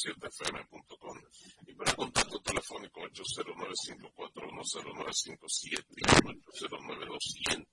107fm.com y para contacto telefónico 809-541-0957 809 200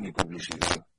mi publicidad.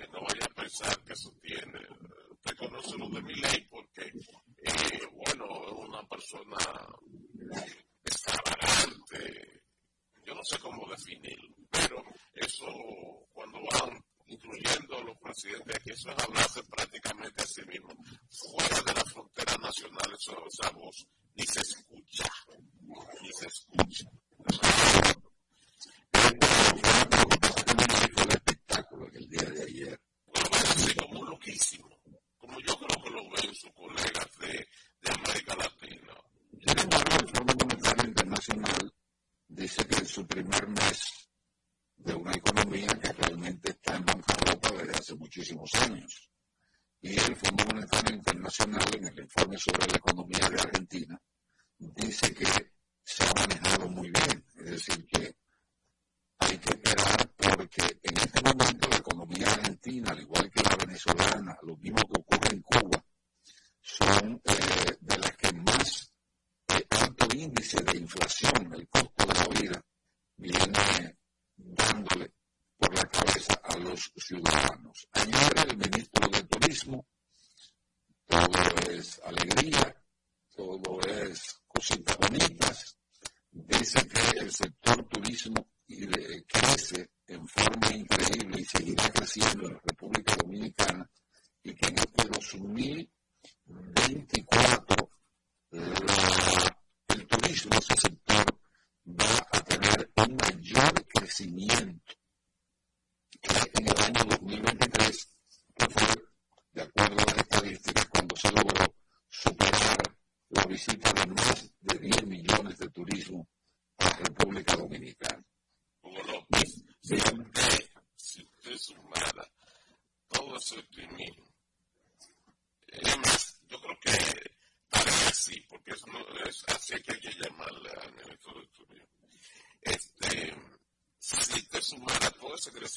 Eh, no vaya a pensar que eso tiene. Usted conoce lo de mi ley porque, eh, bueno, es una persona extravagante. Yo no sé cómo definirlo, pero eso, cuando van incluyendo a los presidentes, que eso es hablarse prácticamente a sí mismo.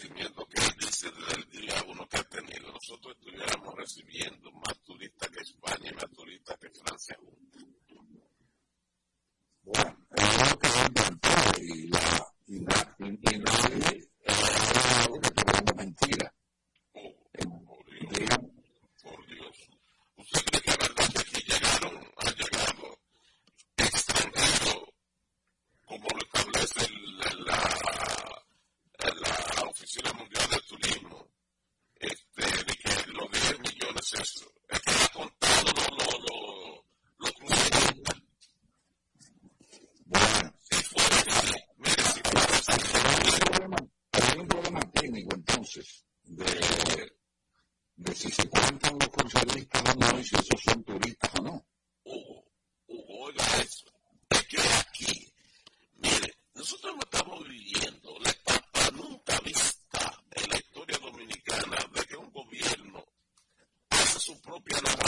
conocimiento. piano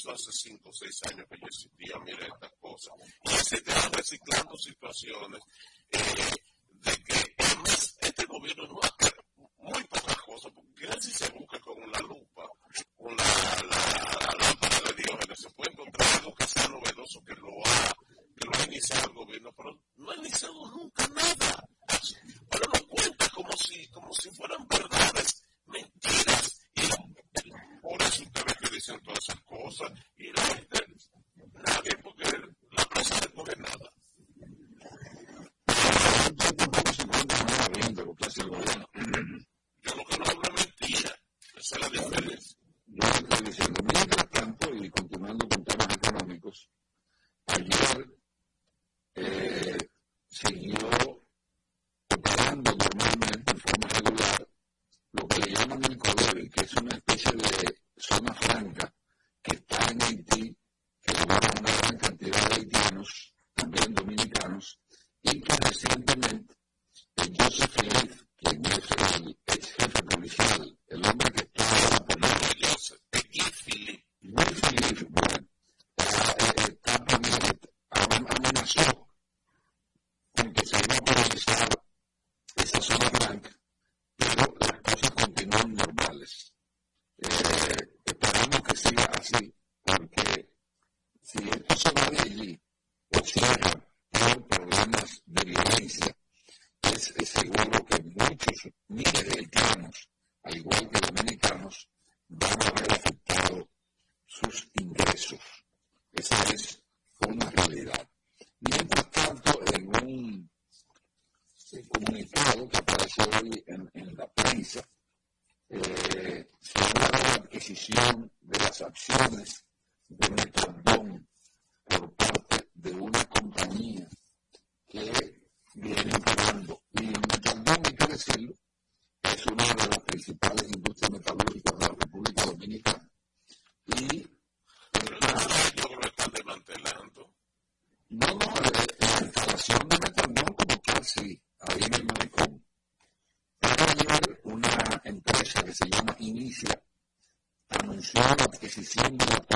eso hace 5 o 6 años que yo existía, mire estas cosas. Y se te van reciclando situaciones eh, de que además este gobierno no ha decisión de la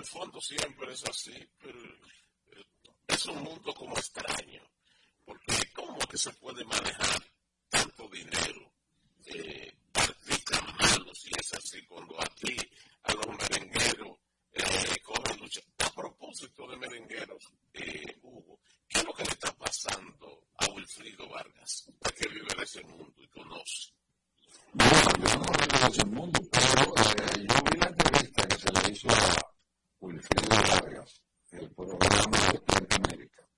el fondo siempre es así, pero eh, es un mundo como extraño. programa Despierta América.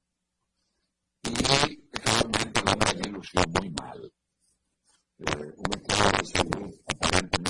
Y realmente el hombre me lució muy mal. Eh, un equipo de salud aparentemente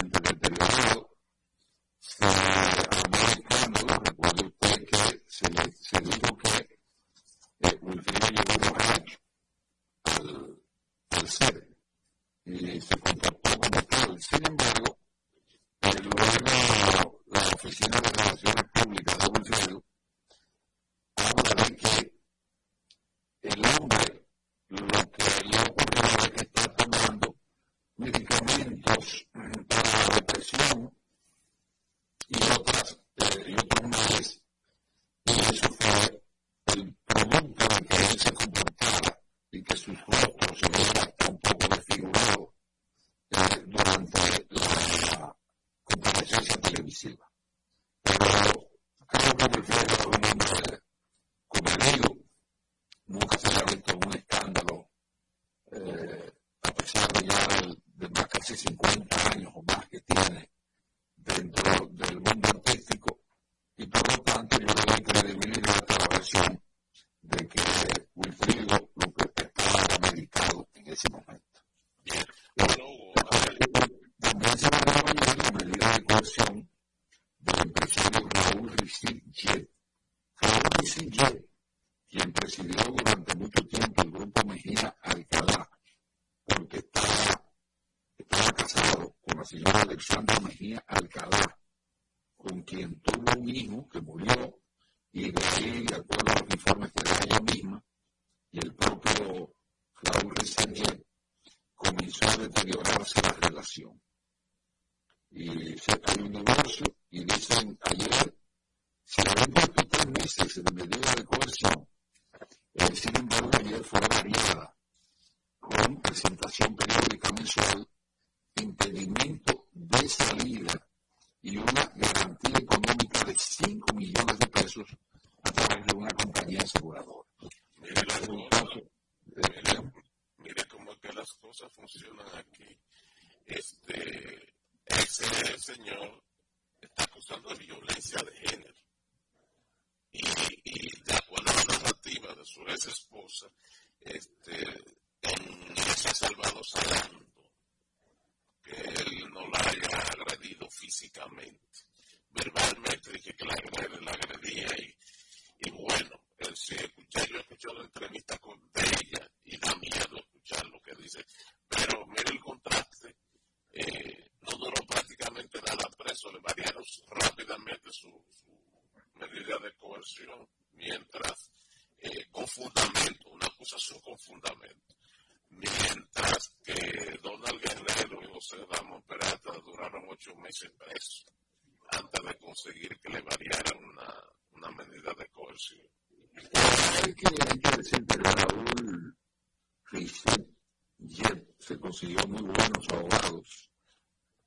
consiguió muy buenos abogados.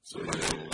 Sí. Eh,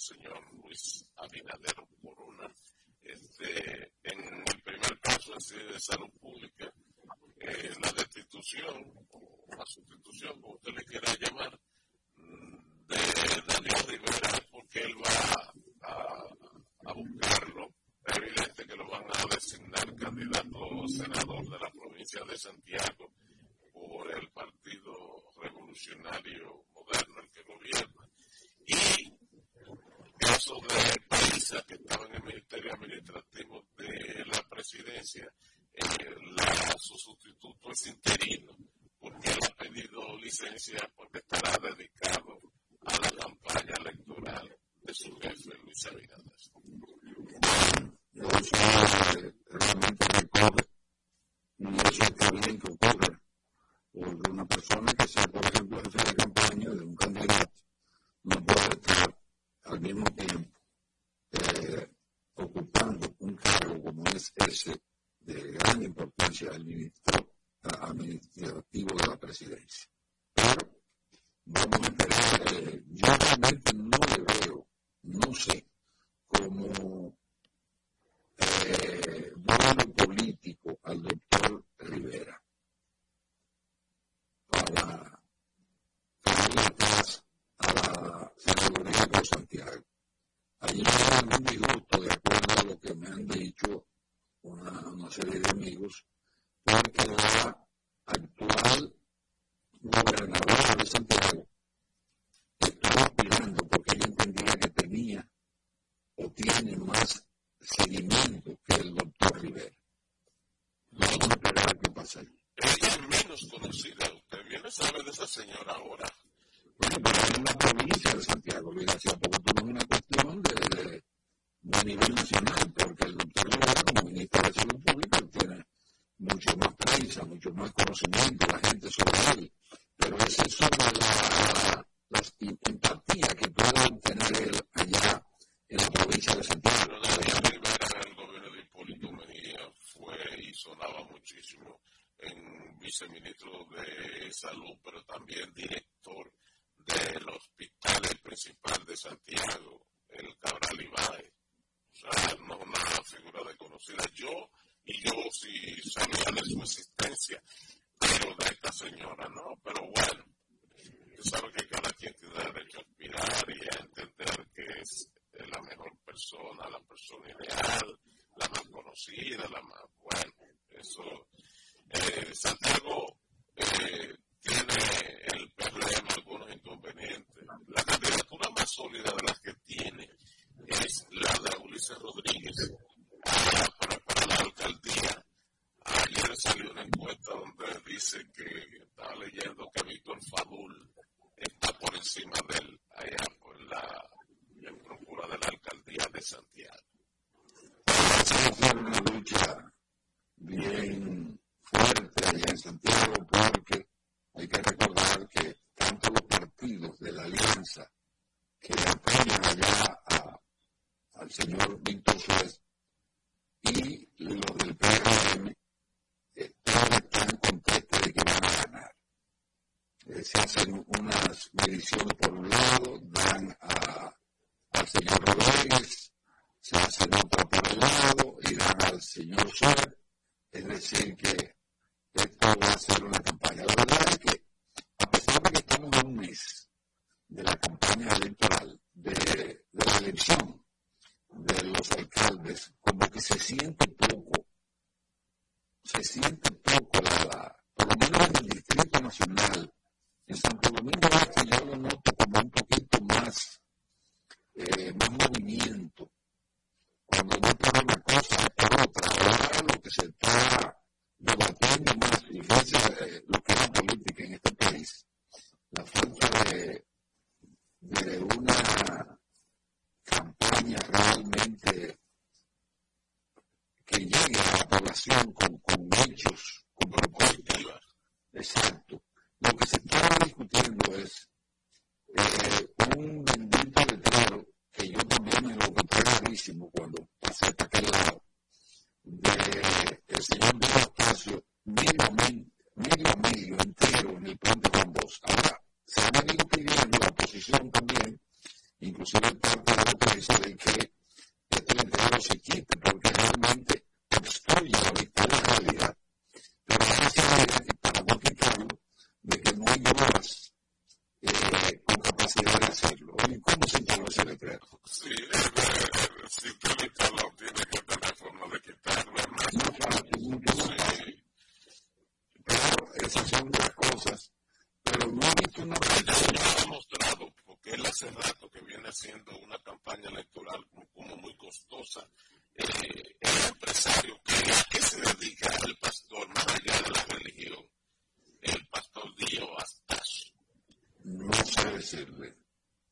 señor Luis Abinader Corona. Este, en el primer caso es de salud persona, la persona ideal, la más conocida, la más, bueno, eso, eh,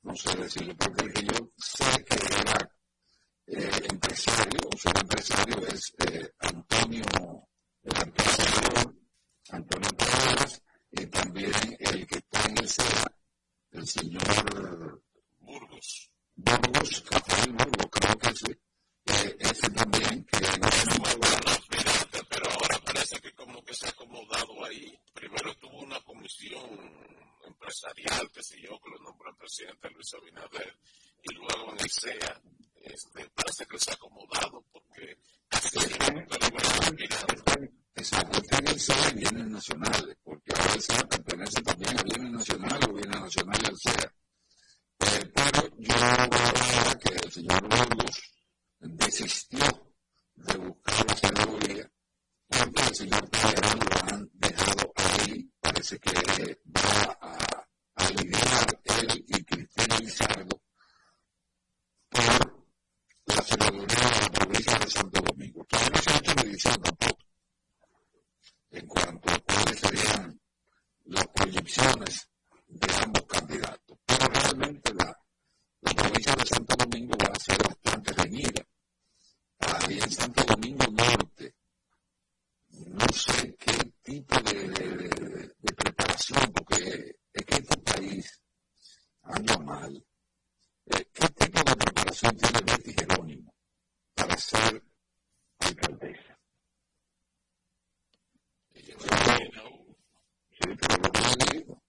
no sé decirle, porque yo sé que era eh, empresario, o ser empresario, es Santo Domingo. Norte, no sé qué tipo de, de, de porque es que este país anda mal. Eh, ¿Qué tipo de preparación tiene Betty Jerónimo para ser alcaldesa? Sí, pero lo que yo digo,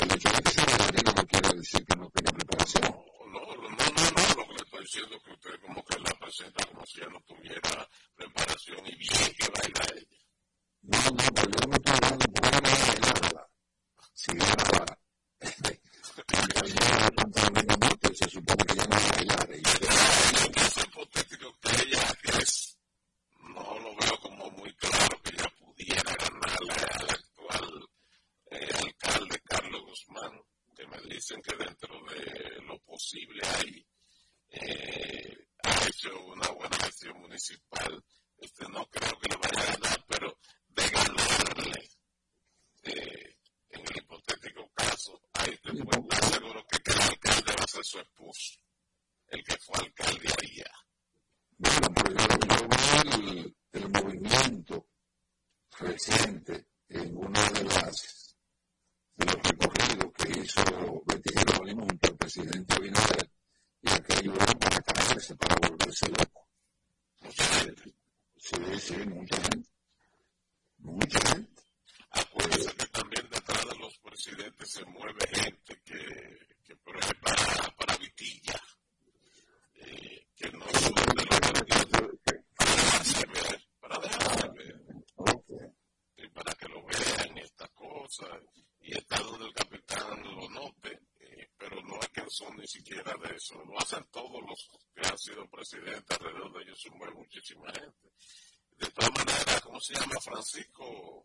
el hecho de que sea bailarina no quiere decir que no tenga preparación. No, no, no, no, lo que le estoy diciendo es que usted como que la presenta como si ella no tuviera preparación y bien que baila ella. No, no, pero yo no estoy hablando por una bailarla. Si era alcaldía de Santo Domingo Norte, se supone que ya no va a bailar. Ella municipal. Este, no creo que le vaya a ganar, pero de ganarle, Mucha gente. Sí, sí, mucha gente. Mucha gente. Acuérdense que también de los presidentes se mueve gente que, que por ejemplo, para, para Vitilla, eh, que no son de los partidos, para dejarse ver, para dejarse ver, y para que lo vean esta cosa, y está donde el capitán lo note, eh, pero no es que son ni siquiera de eso, lo hacen todos los que han sido presidentes, alrededor de ellos se mueve muchísima gente. De todas maneras, ¿cómo se llama Francisco?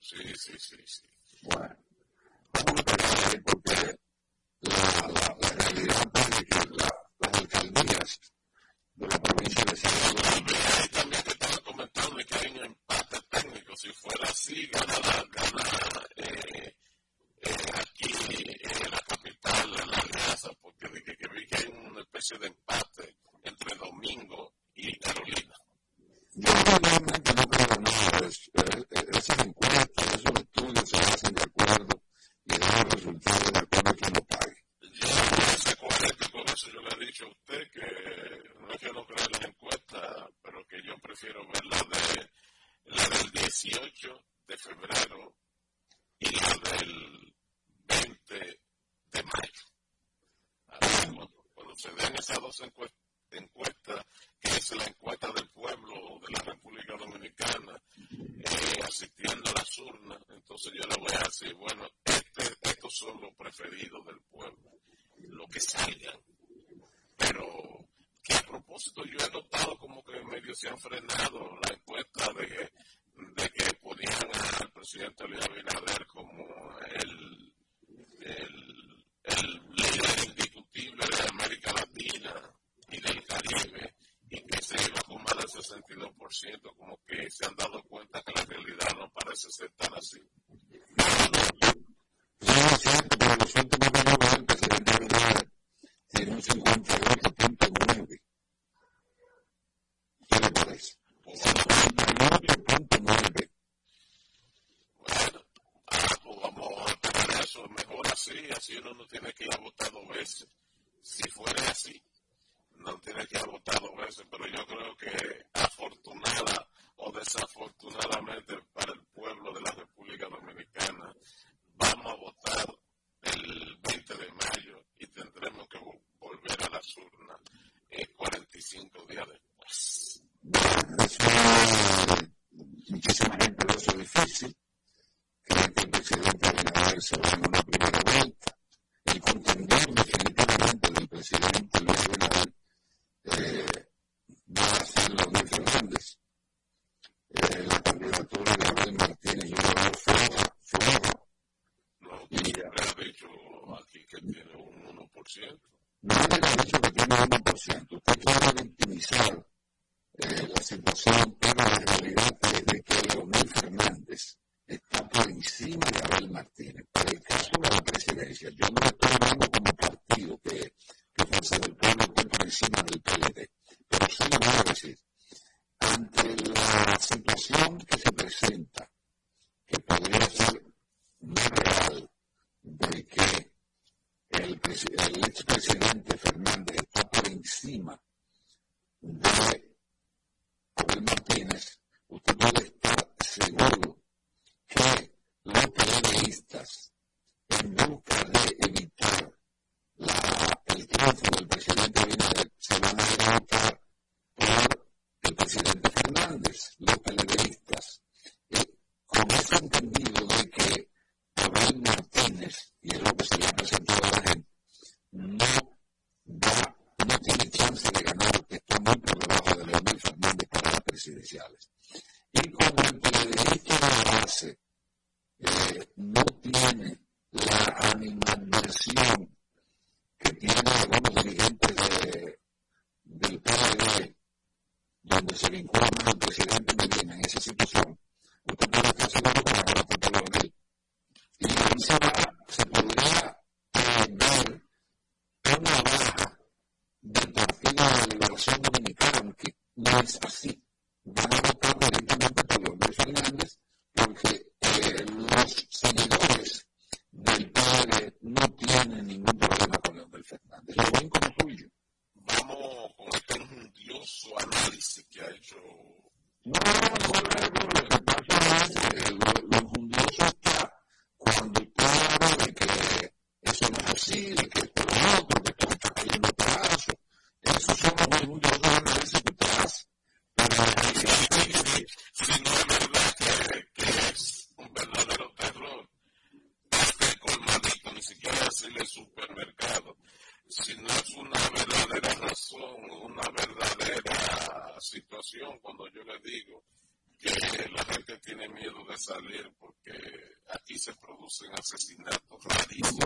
Sí, sí, sí, sí. Bueno, vamos a esperar ahí Esas encuestas, esos estudios se hacen de acuerdo y dan los resultados de acuerdo a quien lo pague. Yo no sé coherente con eso. Yo le he dicho a usted que no es que no crea las encuestas, pero que yo prefiero ver la, de, la del 18 de febrero y la del 20 de mayo. Cuando, se den esas dos encuestas, encuestas, que es la encuesta del pueblo de la República Dominicana, eh, asistiendo a las urnas, entonces yo le voy a decir, bueno, son los preferidos del pueblo, lo que salgan. Pero que a propósito yo he notado como que medio se han frenado la encuesta de que, de que ponían al presidente Luis Abinader salir porque aquí se producen asesinatos rarísimos.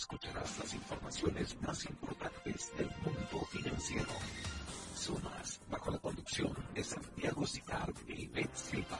escucharás las informaciones más importantes del mundo financiero. Sumas bajo la conducción de Santiago Citard y Ben Silva.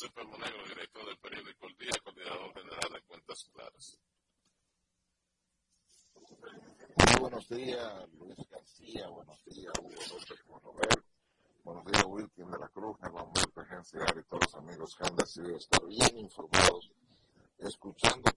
José director del periódico El Día, coordinador general de Cuentas Claras. Muy buenos días, Luis García. Buenos días, Hugo López Monobel. Buenos días, Wilkin de la Cruz, Germán Humberto, Agencia y todos los amigos que han decidido estar bien informados, escuchando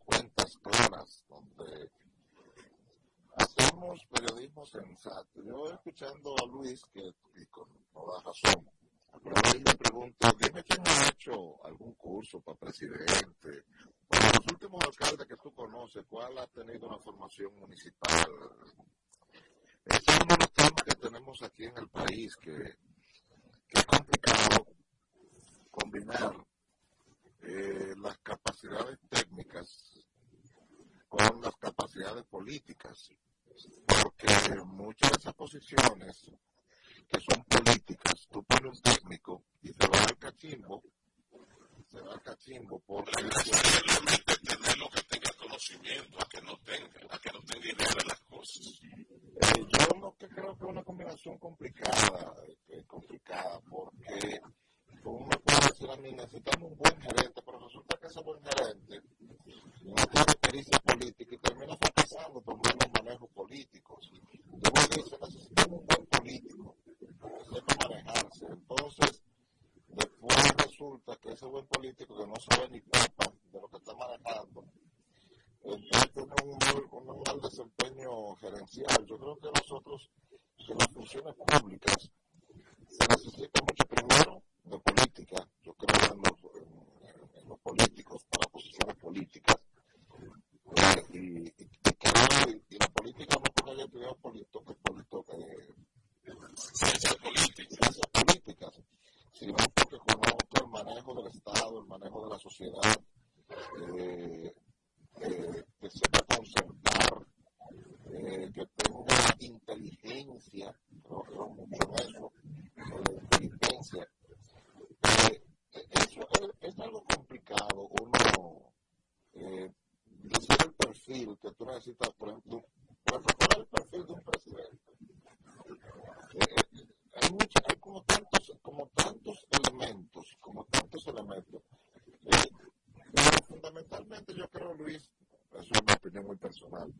necesitas, por ejemplo, para preparar el perfil de un presidente. Eh, hay, mucha, hay como tantos, como tantos elementos, como tantos elementos. Eh, fundamentalmente yo creo, Luis, es una opinión muy personal,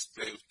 is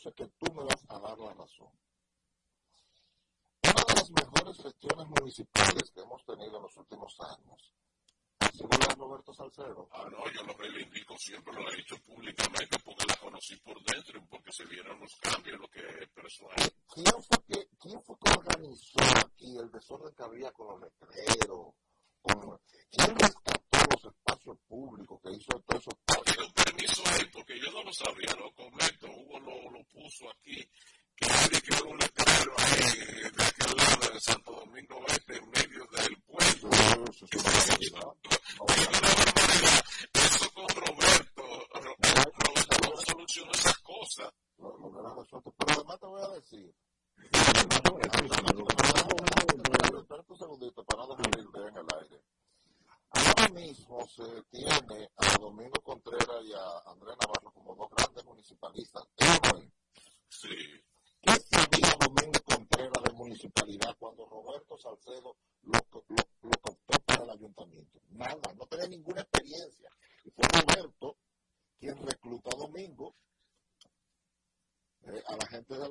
sé que tú me vas a dar la razón. Una de las mejores gestiones municipales que hemos tenido en los últimos años ha sido la Roberto Salcedo. Ah, no, yo lo reivindico, siempre lo he dicho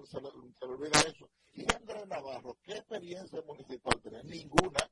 se le, se le olvida eso. Y Andrés Navarro, ¿qué experiencia municipal tenía? Ninguna.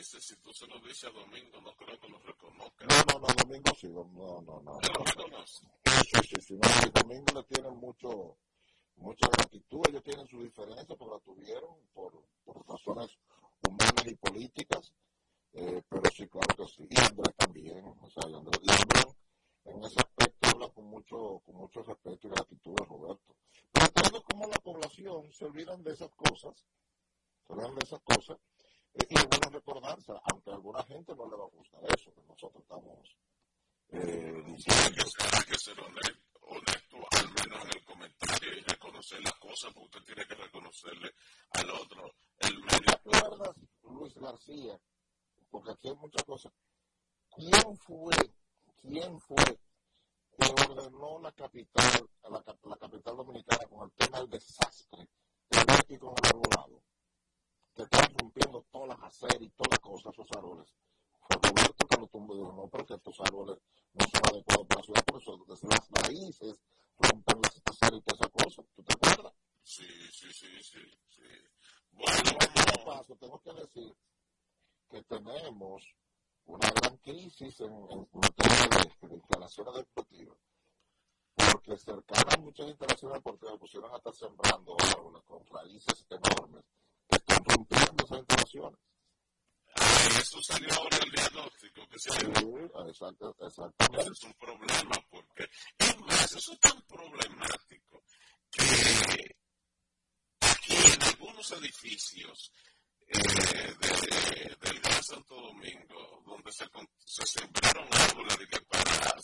dice, si tú se lo dices a Domingo, no creo que lo reconozca. No, no, no, Domingo sí, no, no, no. no. reconoce? Sí, sí, sí, no, Domingo le tienen mucho, mucha gratitud, ellos tienen sus diferencias, pues pero la tuvieron por, por razones humanas y políticas, eh, pero sí, claro que sí. Y Andrés también, o sea, y Andrés, y Andrés en ese aspecto habla con mucho, con mucho respeto y gratitud de Roberto. Pero entiendo cómo la población se olvidan de esas cosas, se olvidan de esas cosas, instalaciones deportivas, porque cercanas muchas instalaciones deportivas pusieron hasta sembrando árboles con raíces enormes que están rompiendo esas instalaciones. Ah, eso salió ahora el diagnóstico que se sí, exacto, exactamente. Es un problema porque, es más, eso es tan problemático que aquí en algunos edificios eh, de, de, del Gran Santo Domingo, donde se, se sembraron árboles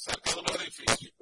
Sabe? Pelo benefício.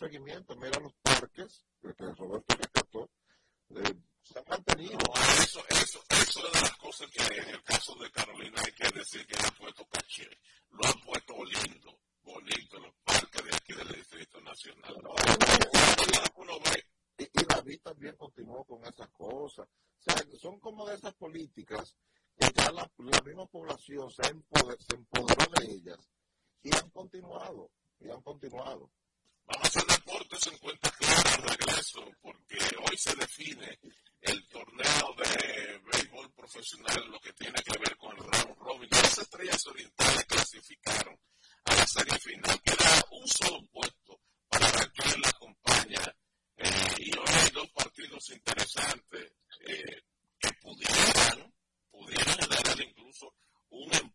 seguimiento, mira los parques, que Roberto live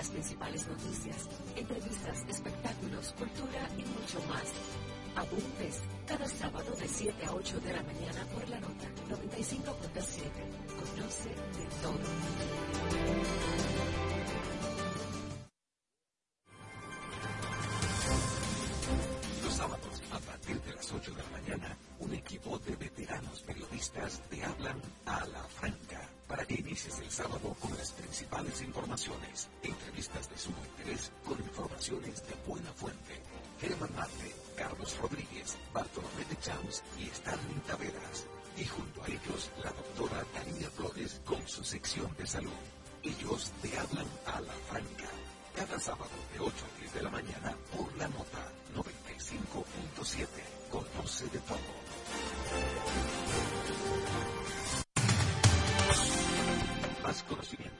las principales noticias, entrevistas, espectáculos, cultura y mucho más. Apuntes cada sábado de 7 a 8 de la mañana por la nota 95.7. Conoce de todo. Los sábados a partir de las 8 de la mañana, un equipo de veteranos periodistas te hablan a la franca para que inicies el sábado principales informaciones, entrevistas de su interés con informaciones de buena fuente. Germán Marte, Carlos Rodríguez, Bartolomé de Chams y Starling Taveras. Y junto a ellos, la doctora Tania Flores con su sección de salud. Ellos te hablan a la franca. Cada sábado de 8 a 10 de la mañana por la nota 95.7. Conoce de todo. Más conocimiento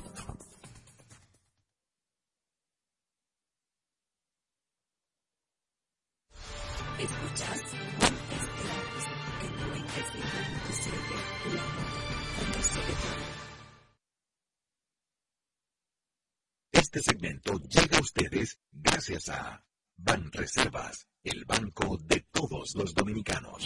Escuchas Este segmento llega a ustedes gracias a Banreservas, el banco de todos los dominicanos.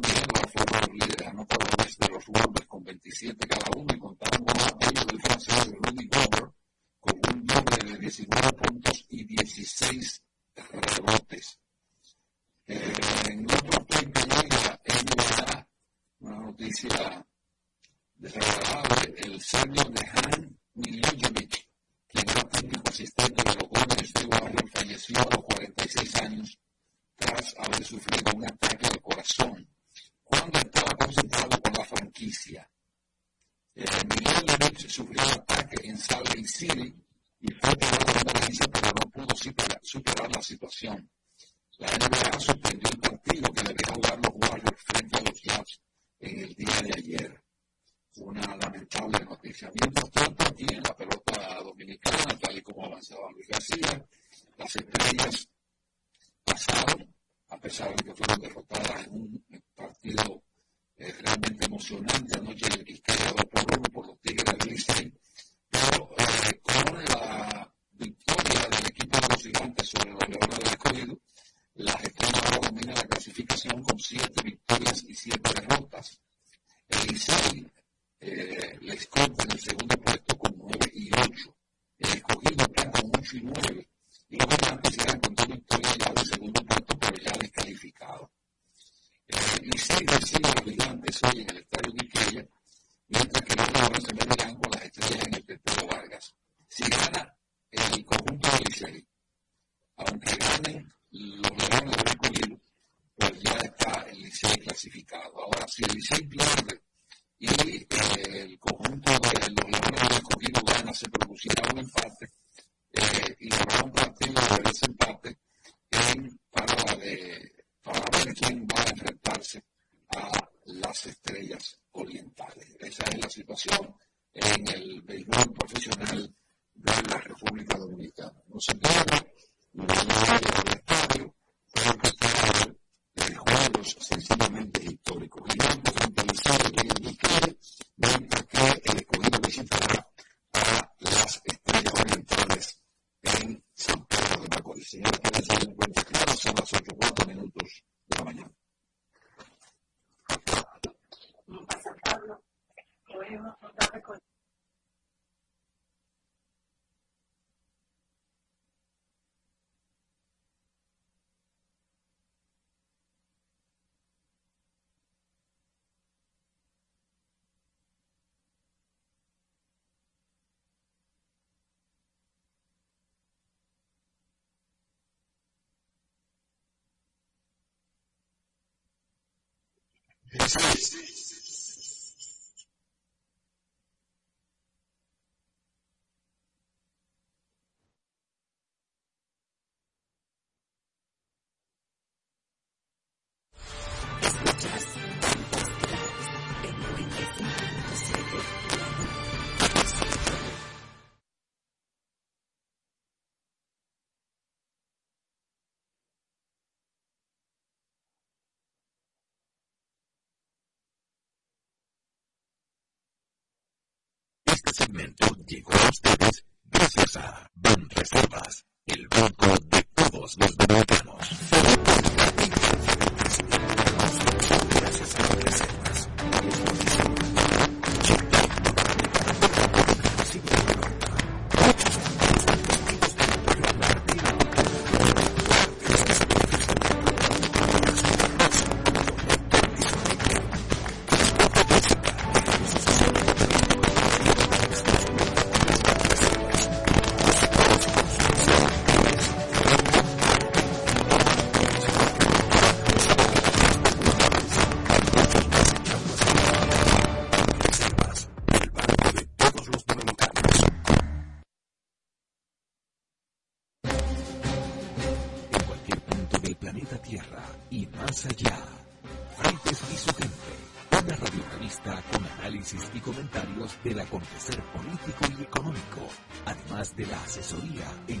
por líderes anotadores de los Wolves con 27 cada uno y contar un apoyo del francés Rudy Gobert con un doble de 19 puntos y 16 rebotes. Eh, en otro tema en la una noticia desagradable, el señor de he says, Este segmento llegó a ustedes gracias a Ban Reservas, el banco de todos los dominicanos. Del acontecer político y económico, además de la asesoría en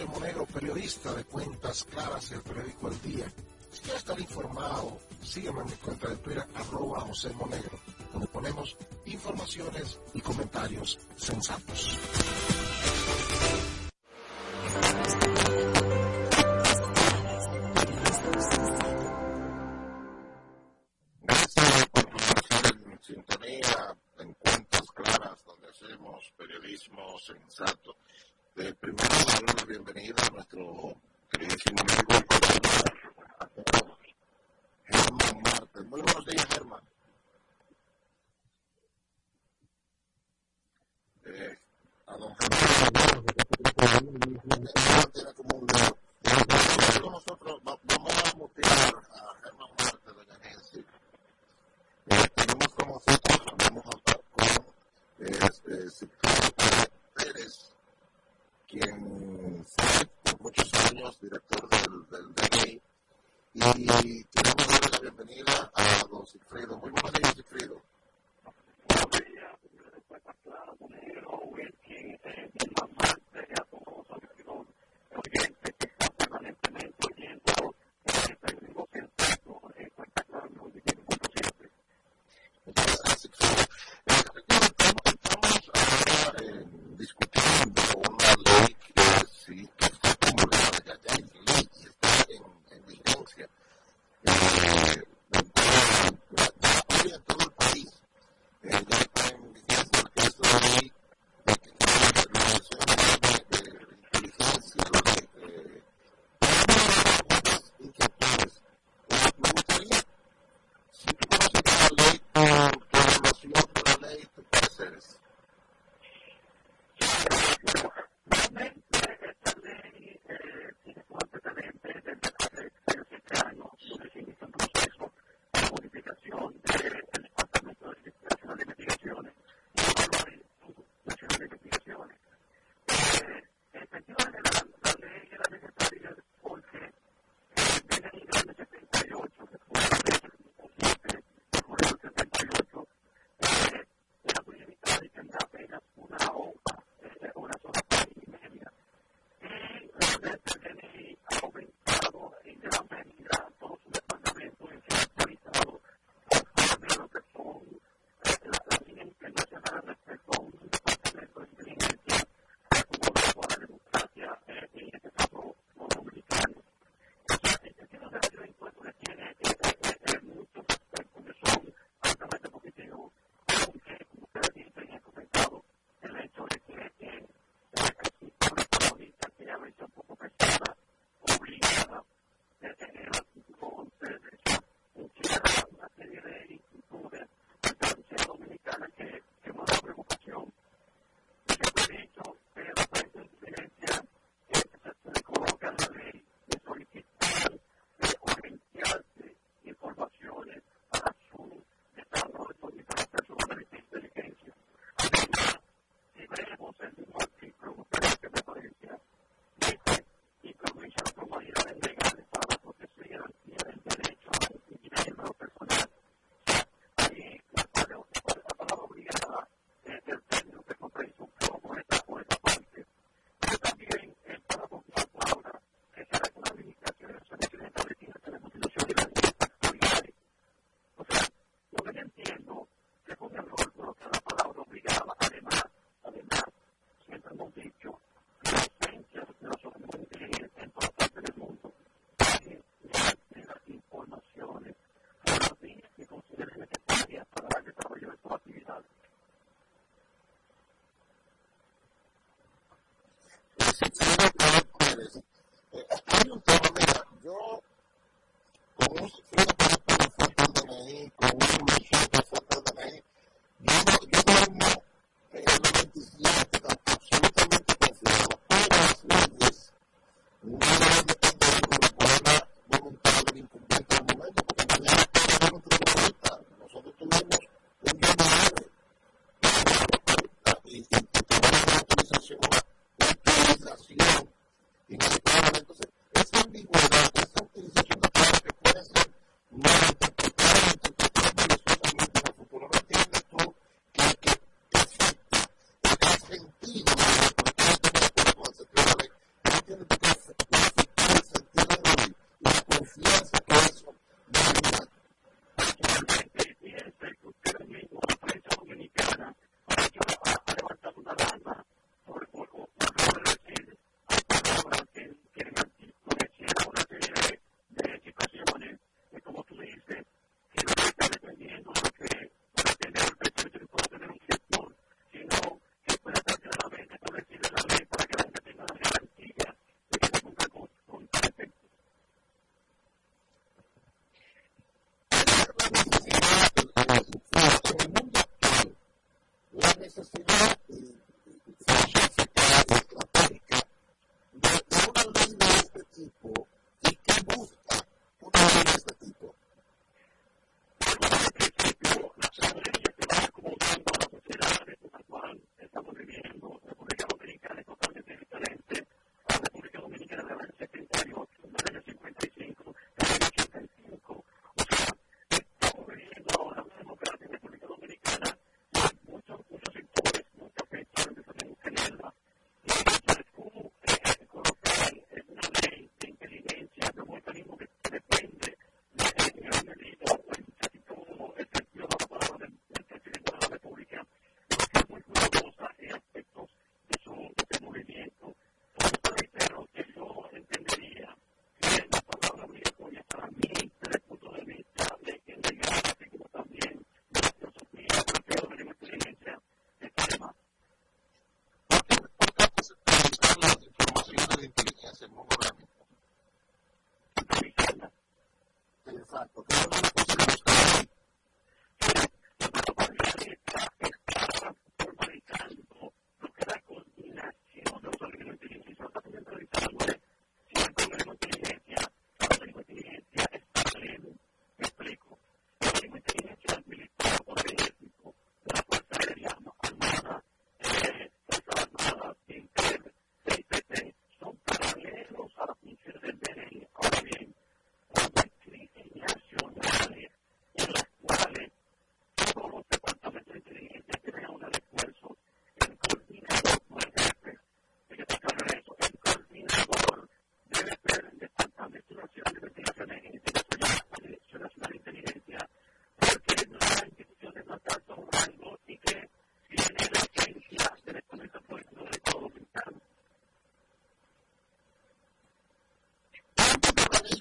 José Moreno, periodista de Cuentas Claras y el periódico El Día. Si quieres estar informado, sígueme en mi cuenta de Twitter, arroba José Monegro, donde ponemos informaciones y comentarios sensatos.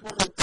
another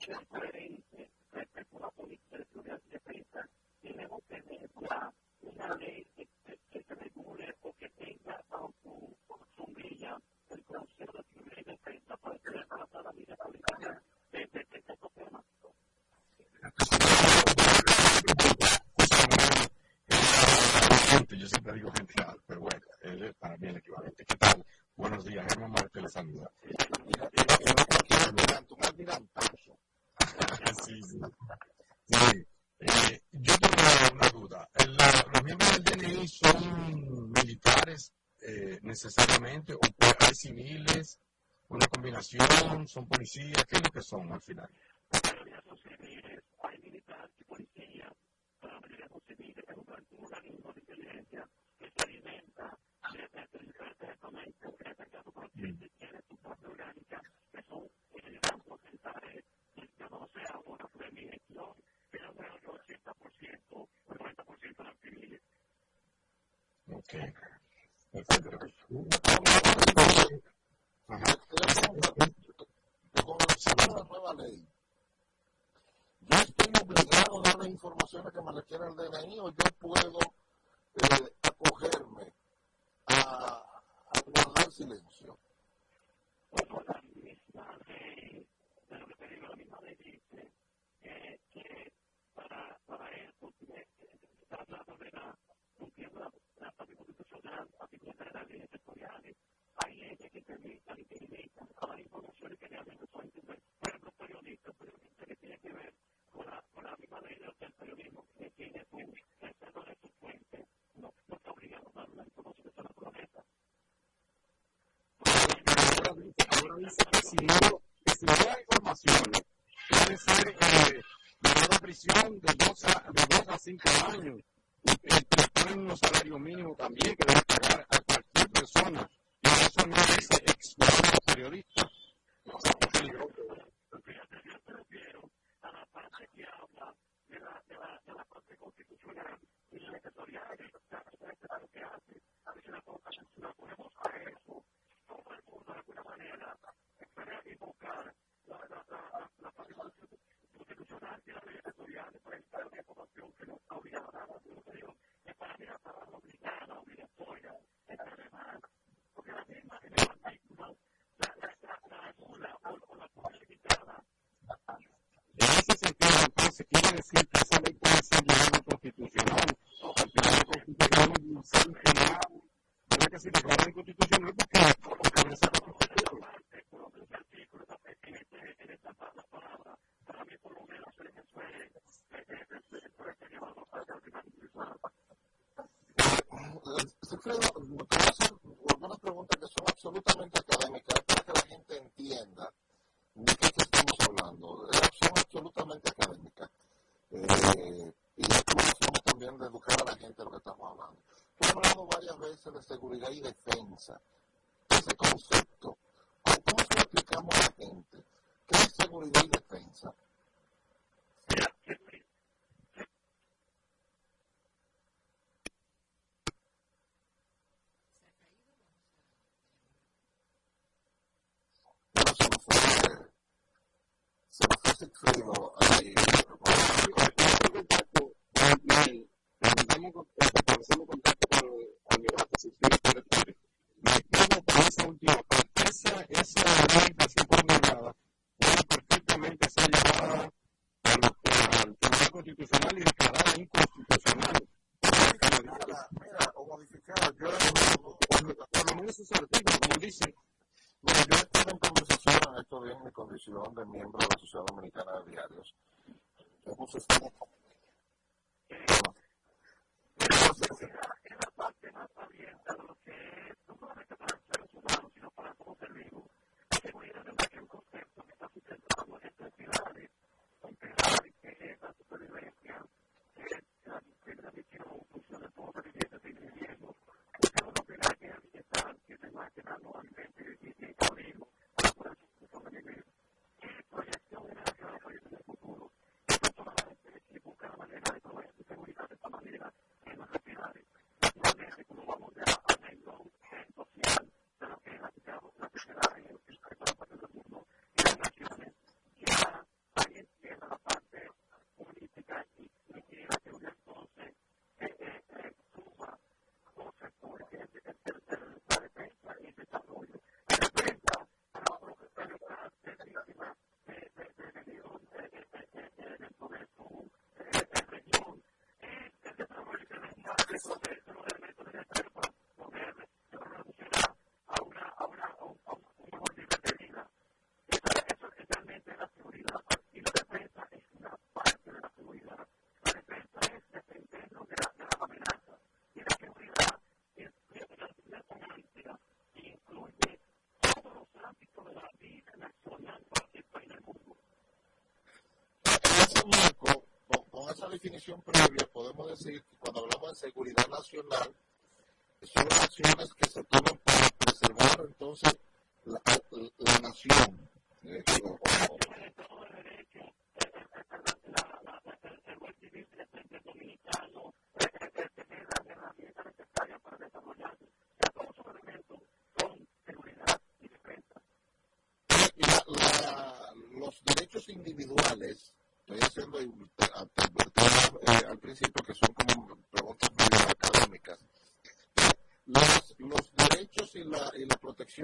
children necesariamente, o hay civiles, una combinación, son policías, ¿qué es lo que son al final? ahora dice que si no, que si no hay información. Alfredo, algunas preguntas que son absolutamente definición previa, podemos decir que cuando hablamos de seguridad nacional, son acciones que se toman para preservar entonces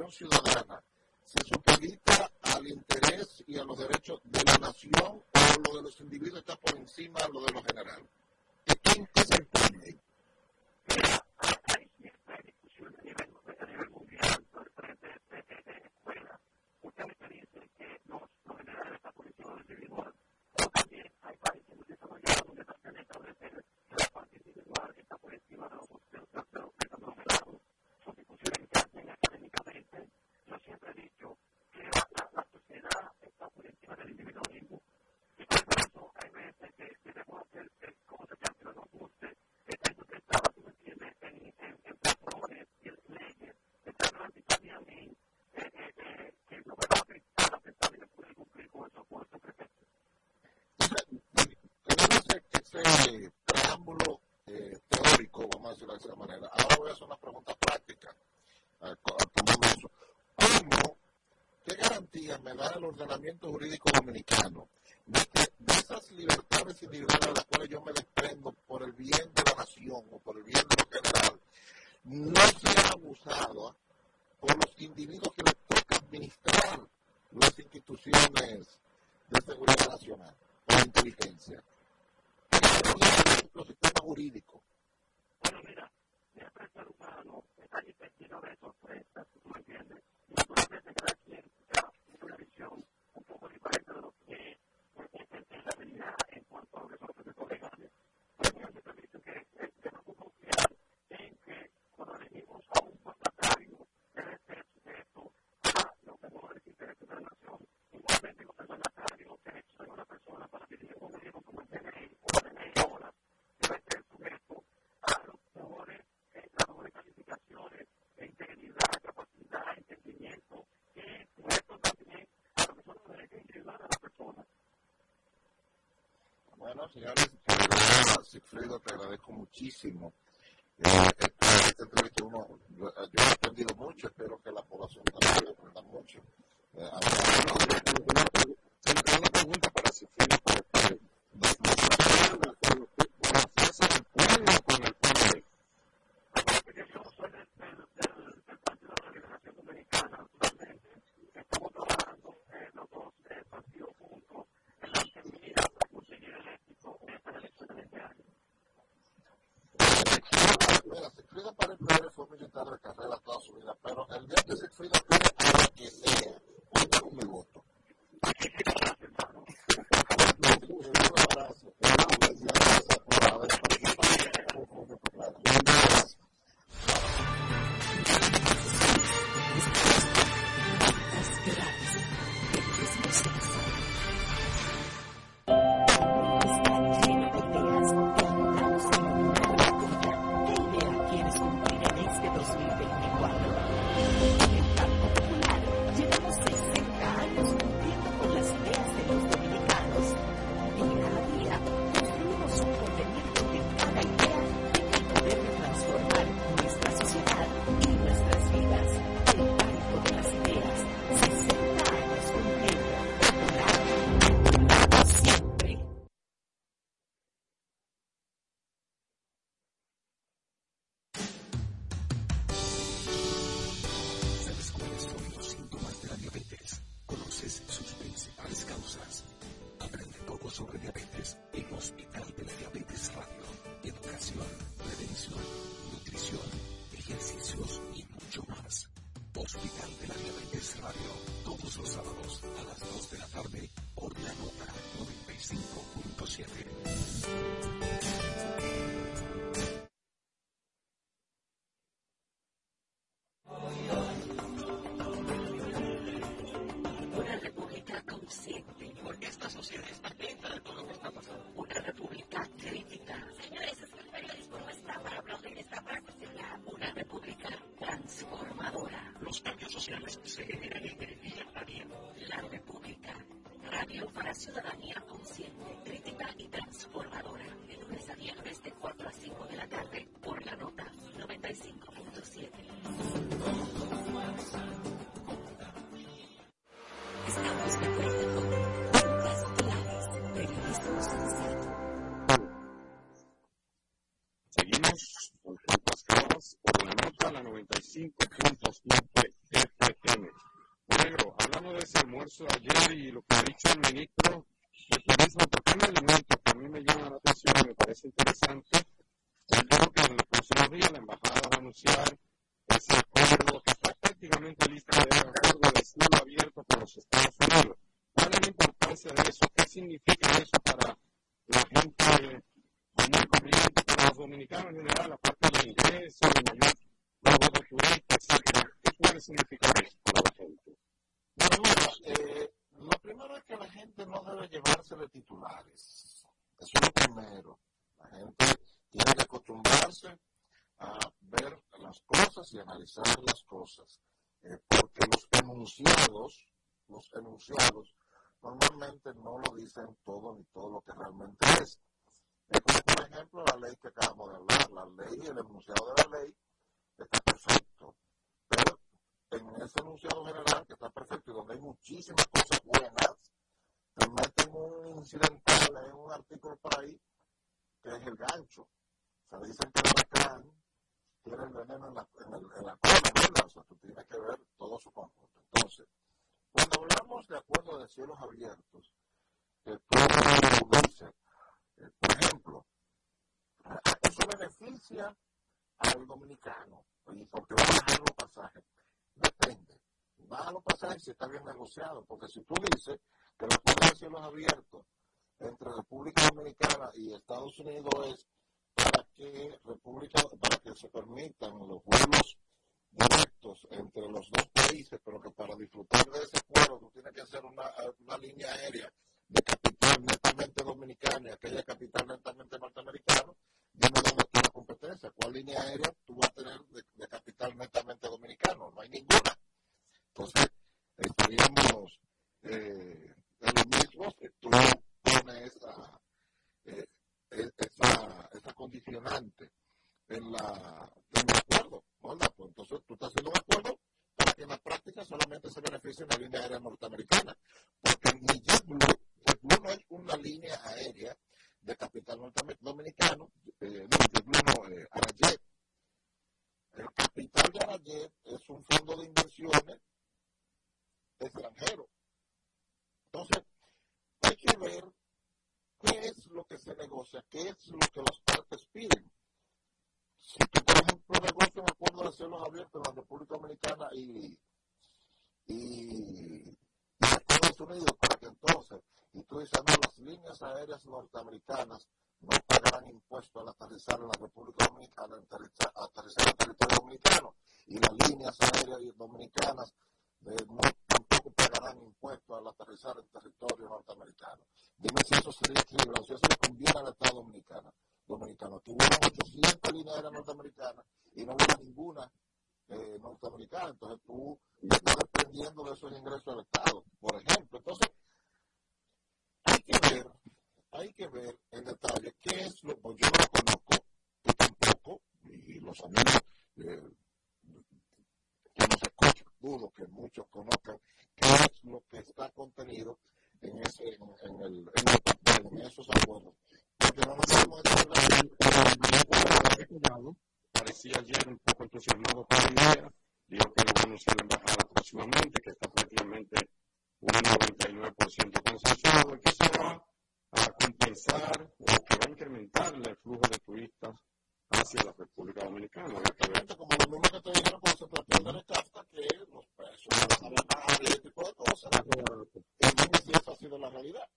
não se usa. enfermedad el ordenamiento jurídico dominicano, de, que, de esas libertades individuales de las cuales yo me desprendo por el bien de la nación o por el bien de lo general, no sea abusada por los individuos bueno, señores, ah, a Sigfrido te agradezco muchísimo. Eh, esta, esta, entrevista uno, yo he aprendido mucho, espero transformadora. Los cambios sociales se generan en el día a día. La República, radio para ciudadanía consciente, crítica y transformadora. De lunes a viernes de 4 a 5 de la tarde por la nota 95.7. escuchamos ayer y lo que ha dicho el ministro de Turismo, porque hay un elemento que a mí me llama la atención y me parece interesante. Él dijo que en los próximos días la embajada va a anunciar ese acuerdo que está prácticamente listo de acuerdo de cielo abierto con los Estados Unidos. ¿Cuál es la importancia de eso? ¿Qué significa eso para la gente muy corriente, para los dominicanos en general, aparte del ingreso, de mayor número de turistas, etcétera? ¿Qué puede significar eso para la gente? Bueno, mira, eh, lo primero es que la gente no debe llevarse de titulares. Eso es lo primero. La gente tiene que acostumbrarse a ver las cosas y analizar las cosas. Eh, porque los enunciados, los enunciados, normalmente no lo dicen todo ni todo lo que realmente es. Es como, por ejemplo, la ley que acabamos de hablar. La ley, el enunciado de la ley está perfecto. Pero en ese enunciado general que está perfecto y donde hay muchísimas cosas buenas, te meten un incidental en un artículo por ahí que es el gancho. O sea, dicen que el huracán tiene el veneno en la, en el, en la cola, ¿verdad? O sea, tú tienes que ver todo su conjunto. Entonces, cuando hablamos de acuerdo de cielos abiertos, eh, dices, eh, por ejemplo, eso beneficia al dominicano, y porque va a bajar los pasajes. Depende. Baja los pasajes si está bien negociado, porque si tú dices que el acuerdo de cielos abiertos entre República Dominicana y Estados Unidos es para que República, para que se permitan los vuelos directos entre los dos países, pero que para disfrutar de ese acuerdo tú tienes que hacer una, una línea aérea de capital netamente dominicana y aquella capital netamente norteamericana, dime dónde está la competencia, cuál línea aérea tú vas a tener de, de capital netamente dominicano, no hay ninguna. Entonces, estaríamos eh, en lo mismo si tú pones esa, eh, esa, esa condicionante en la en el acuerdo, ¿verdad? Pues entonces tú estás haciendo un acuerdo para que en la práctica solamente se beneficie una línea aérea norteamericana, porque ni JetBlue, JetBlue no es una línea aérea de capital dominicano, eh, no, JetBlue no, eh, Arajet. El capital de Arajet es un fondo de inversiones extranjero. Entonces, hay que ver qué es lo que se negocia, qué es lo que las partes piden. Si tú, por ejemplo, negocias un acuerdo de cielos abiertos en la República Dominicana y, y, y Estados Unidos, para que entonces, y tú dices, no, las líneas aéreas norteamericanas no pagarán impuestos al aterrizar en la República Dominicana, aterrizar, aterrizar en el territorio dominicano, y las líneas aéreas dominicanas eh, no, tampoco pagarán impuestos al aterrizar en territorio norteamericano. Dime si eso sería equilibrado, si eso le conviene al Estado dominicano. dominicano. Tuvieron 800 líneas aéreas norteamericanas y no hubo ninguna eh, norteamericana. Entonces tú estás dependiendo de esos ingresos del Estado, por ejemplo. Entonces, hay que ver, hay que ver en detalle qué es lo pues yo no lo conozco, tú tampoco, amigos eh, que nos escuchan, dudo que muchos conozcan qué es lo que está contenido en, ese, en, en el, en el papel, en esos acuerdos. Porque no nos podemos Parecía ayer un poco entusiasmado con la idea, dijo que lo va a anunciar la embajada próximamente, que está prácticamente un 99% consensuado y que se va a compensar o que va a incrementar el flujo de turistas hacia la República Dominicana. Exactamente, como lo mismo que te dijeron con el plan de Kafka, que los precios van a bajar y ese tipo de cosas. Dime si esa ha sido la realidad.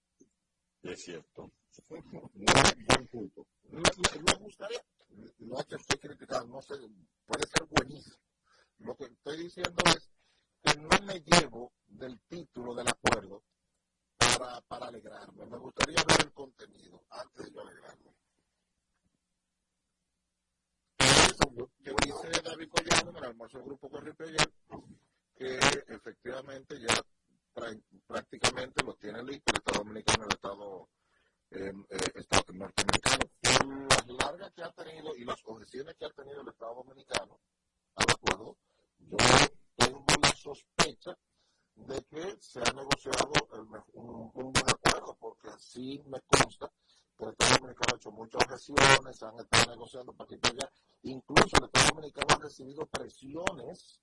Es cierto. Buen punto. Me, me gustaría, no es que estoy criticando, no sé, puede ser buenísimo. Lo que estoy diciendo es que no me llevo del título del acuerdo para, para alegrarme. Me gustaría ver el contenido antes de yo alegrarme. Eso que dice David Collado en el almuerzo del grupo Corripe ayer, que efectivamente ya prácticamente lo tiene listo el Estado Dominicano, el Estado, eh, eh, Estado norteamericano, por las largas que ha tenido y las objeciones que ha tenido el Estado Dominicano al acuerdo, yo tengo la sospecha de que se ha negociado el, un, un, buen acuerdo, porque sí me consta Estado Dominicano ha hecho muchas objeciones, han estado negociando para que allá, incluso el Estado Dominicano ha recibido presiones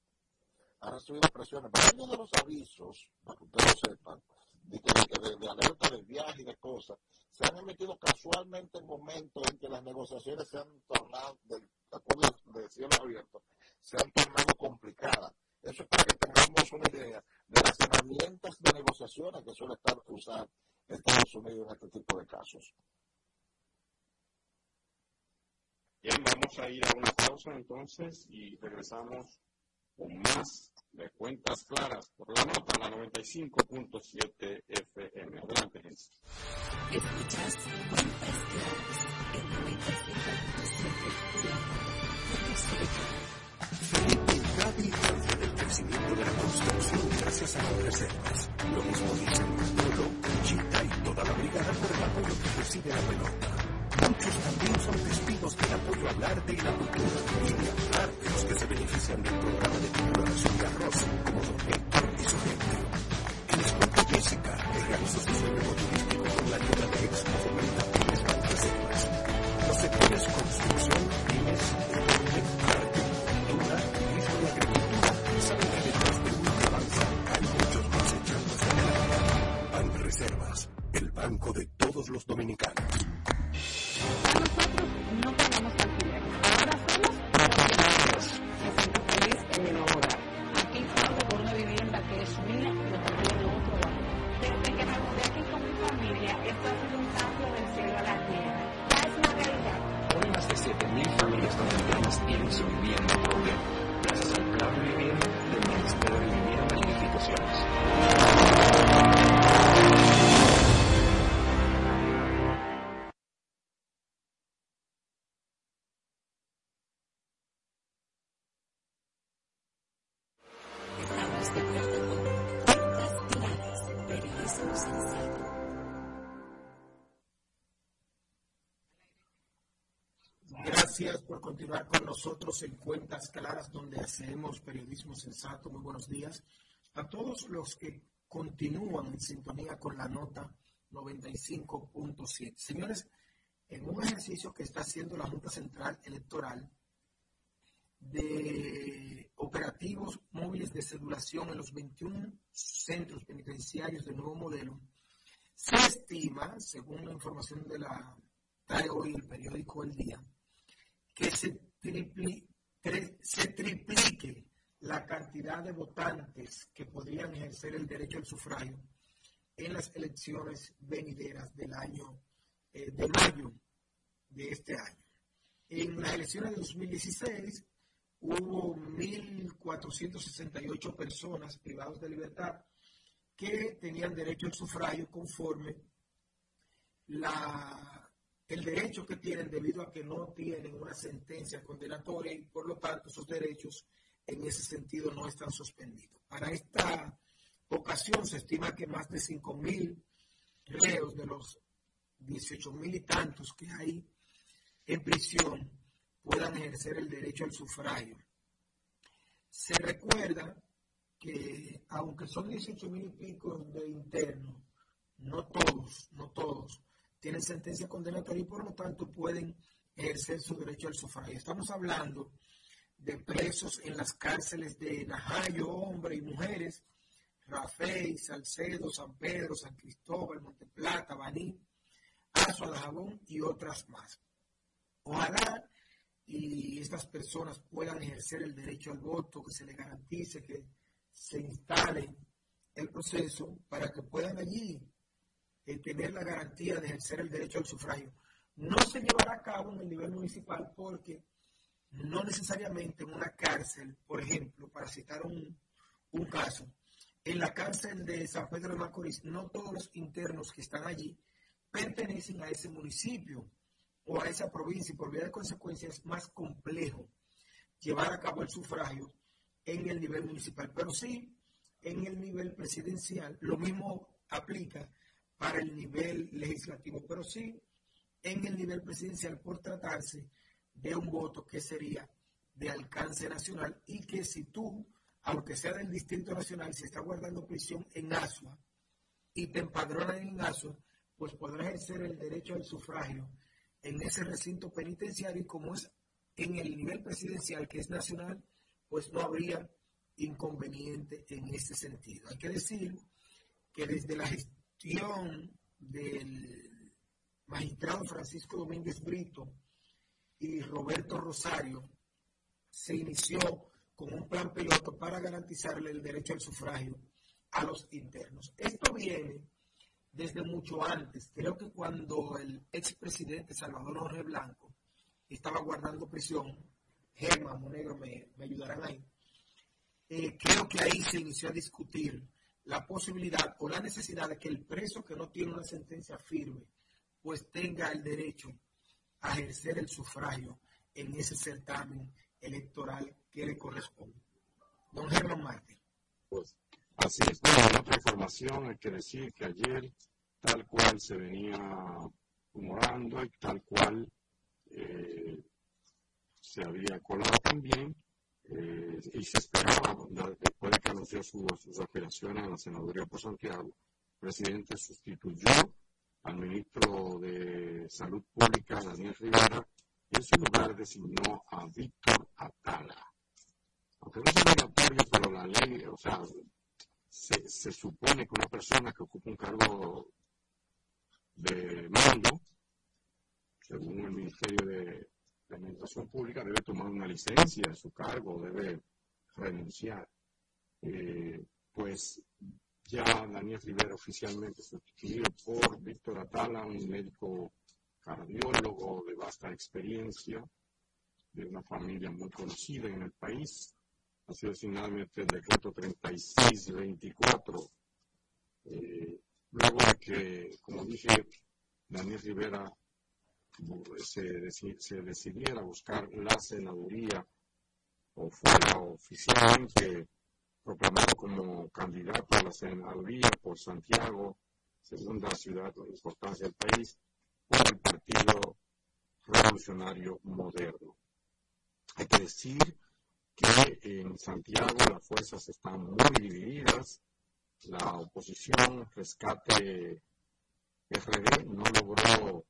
ha recibido presiones. Varios de los avisos, para que ustedes lo sepan, de, de, de, alerta de viaje y de cosas, se han emitido casualmente en momentos en que las negociaciones se han tornado, del acuerdo de cielo abierto, se han tornado complicadas. Eso es para que tengamos una idea de las herramientas de negociaciones que suele estar usar Estados Unidos en este tipo de casos. Bien, vamos a ir a una pausa entonces y regresamos con más de cuentas claras por la nota, la 95.7 FM. Adelante, gente. Escuchas cuentas claras en 95.7 Felipe Gaby del crecimiento de la construcción gracias a las reservas. Lo mismo dicen Manolo, Chita y toda la brigada por el apoyo que recibe la pelota. Muchos también son testigos del apoyo al arte y la cultura, y de hablar de los que se benefician del programa de colaboración de arroz, como Don y su gente. En cuenta Jessica, que realizó su sueño turístico con la ayuda de Expo Fomenta Pymes Reservas. Los sectores construcción, continuar con nosotros en Cuentas Claras, donde hacemos periodismo sensato. Muy buenos días a todos los que continúan en sintonía con la nota 95.7. Señores, en un ejercicio que está haciendo la Junta Central Electoral de operativos móviles de celulación en los 21 centros penitenciarios del nuevo modelo, se estima, según la información de la trae hoy el periódico El Día, que se, tripli, tre, se triplique la cantidad de votantes que podrían ejercer el derecho al sufragio en las elecciones venideras del año eh, de mayo de este año. En las elecciones de 2016 hubo 1.468 personas privadas de libertad que tenían derecho al sufragio conforme la, el derecho que tienen debido a que no tienen una sentencia condenatoria y por lo tanto sus derechos en ese sentido no están suspendidos. Para esta ocasión se estima que más de 5.000 reos de los 18.000 y tantos que hay en prisión puedan ejercer el derecho al sufragio. Se recuerda que aunque son 18.000 y pico de internos, no todos, no todos tienen sentencia condenatoria y por lo tanto pueden ejercer su derecho al sufragio. Estamos hablando de presos en las cárceles de Najayo, hombres y mujeres, Rafael, Salcedo, San Pedro, San Cristóbal, Monteplata, Baní, Azua, Jabón y otras más. Ojalá y estas personas puedan ejercer el derecho al voto, que se les garantice que se instale el proceso para que puedan allí eh, tener la garantía de ejercer el derecho al sufragio. No se llevará a cabo en el nivel municipal porque no necesariamente en una cárcel, por ejemplo, para citar un, un caso, en la cárcel de San Pedro de Macorís, no todos los internos que están allí pertenecen a ese municipio o a esa provincia y por vía de consecuencia es más complejo llevar a cabo el sufragio en el nivel municipal. Pero sí, en el nivel presidencial, lo mismo aplica para el nivel legislativo, pero sí en el nivel presidencial por tratarse de un voto que sería de alcance nacional y que si tú, aunque sea del Distrito Nacional, si está guardando prisión en Asua y te empadronan en Asua, pues podrás ejercer el derecho al sufragio en ese recinto penitenciario y como es en el nivel presidencial, que es nacional, pues no habría inconveniente en este sentido. Hay que decir que desde la gestión del magistrado Francisco Domínguez Brito y Roberto Rosario se inició con un plan piloto para garantizarle el derecho al sufragio a los internos. Esto viene desde mucho antes. Creo que cuando el expresidente Salvador Jorge Blanco estaba guardando prisión, Germán Monegro me, me ayudarán ahí, eh, creo que ahí se inició a discutir la posibilidad o la necesidad de que el preso que no tiene una sentencia firme, pues tenga el derecho a ejercer el sufragio en ese certamen electoral que le corresponde. Don Germán Marte. Pues así es, bueno, otra información, hay que decir que ayer tal cual se venía humorando y tal cual eh, se había colado también eh, y se esperaba, después de que anunció sus, sus aspiraciones a la senaduría por Santiago, el presidente sustituyó al ministro de Salud Pública, Daniel Rivera, y en su lugar designó a Víctor Atala. Aunque no es obligatorio, pero la ley, o sea, se, se supone que una persona que ocupa un cargo de mando, según el Ministerio de, la Administración Pública, debe tomar una licencia de su cargo, debe renunciar. Eh, pues ya Daniel Rivera oficialmente sustituido por Víctor Atala, un médico cardiólogo de vasta experiencia, de una familia muy conocida en el país. Ha sido mediante el decreto 3624. Eh, luego de que, como dije, Daniel Rivera se, se decidiera buscar la senaduría o fuera oficialmente proclamado como candidato a la senaduría por Santiago, segunda ciudad de importancia del país, por el Partido Revolucionario Moderno. Hay que decir que en Santiago las fuerzas están muy divididas. La oposición Rescate RD no logró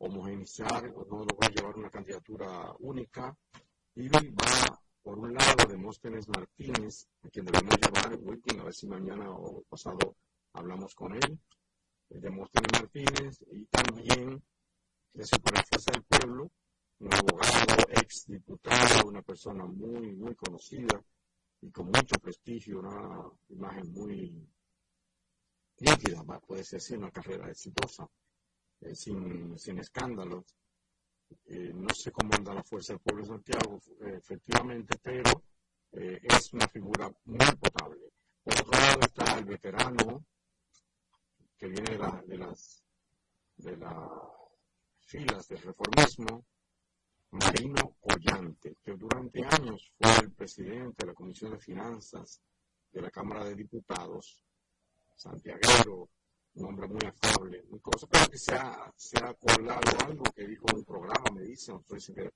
homogeneizar o no logró llevar una candidatura única. Y va por un lado Demóstenes Martínez, a quien debemos llamar Wilkin, a ver si mañana o pasado hablamos con él, Demóstenes Martínez, y también por la Fuerza del Pueblo, un abogado, ex diputado, una persona muy, muy conocida y con mucho prestigio, una imagen muy nítida, puede ser así, una carrera exitosa, eh, sin, sin escándalos. Eh, no sé cómo anda la Fuerza del Pueblo de Santiago, eh, efectivamente, pero es una figura muy potable. Por otro lado está el veterano que viene de, de las de las filas del reformismo, Marino Ollante, que durante años fue el presidente de la Comisión de Finanzas de la Cámara de Diputados, santiaguero, un hombre muy afable, muy cosa, pero que se ha, se colado algo que dijo en un programa, me dicen, que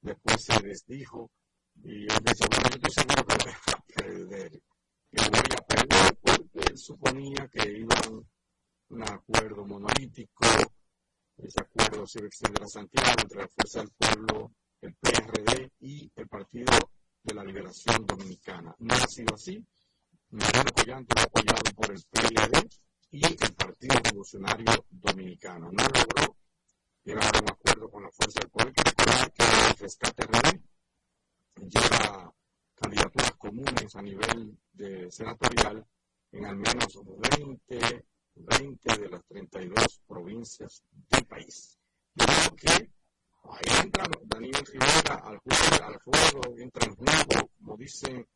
después se desdijo, y él dice, bueno, yo estoy seguro que voy a perder, que voy a perder, porque él suponía que iba a un acuerdo monolítico, ese acuerdo se extenderá a Santiago entre la Fuerza del Pueblo, el PRD y el Partido de la Liberación Dominicana. No ha sido así. Mariano Collante fue apoyado por el PLD y el Partido Revolucionario Dominicano. No logró llegar a un acuerdo con la Fuerza del. Hay que recordar que el Rescate RD lleva candidaturas comunes a nivel de senatorial en al menos 20 20 de las 32 provincias del país. Yo creo que ahí entra Daniel Rivera al juego, al juego entra en juego, como dicen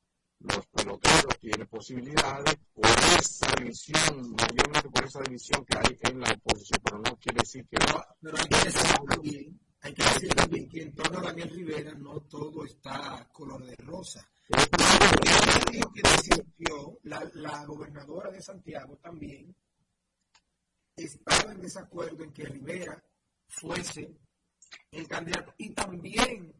los peloteros, tiene posibilidades por esa división, mayormente por esa división que hay en la oposición, pero no quiere decir que no. Pero hay que decir también, hay que decir también que en torno a Daniel Rivera no todo está color de rosa. dijo que decidió la, la gobernadora de Santiago también estaba en desacuerdo en que Rivera fuese el candidato y también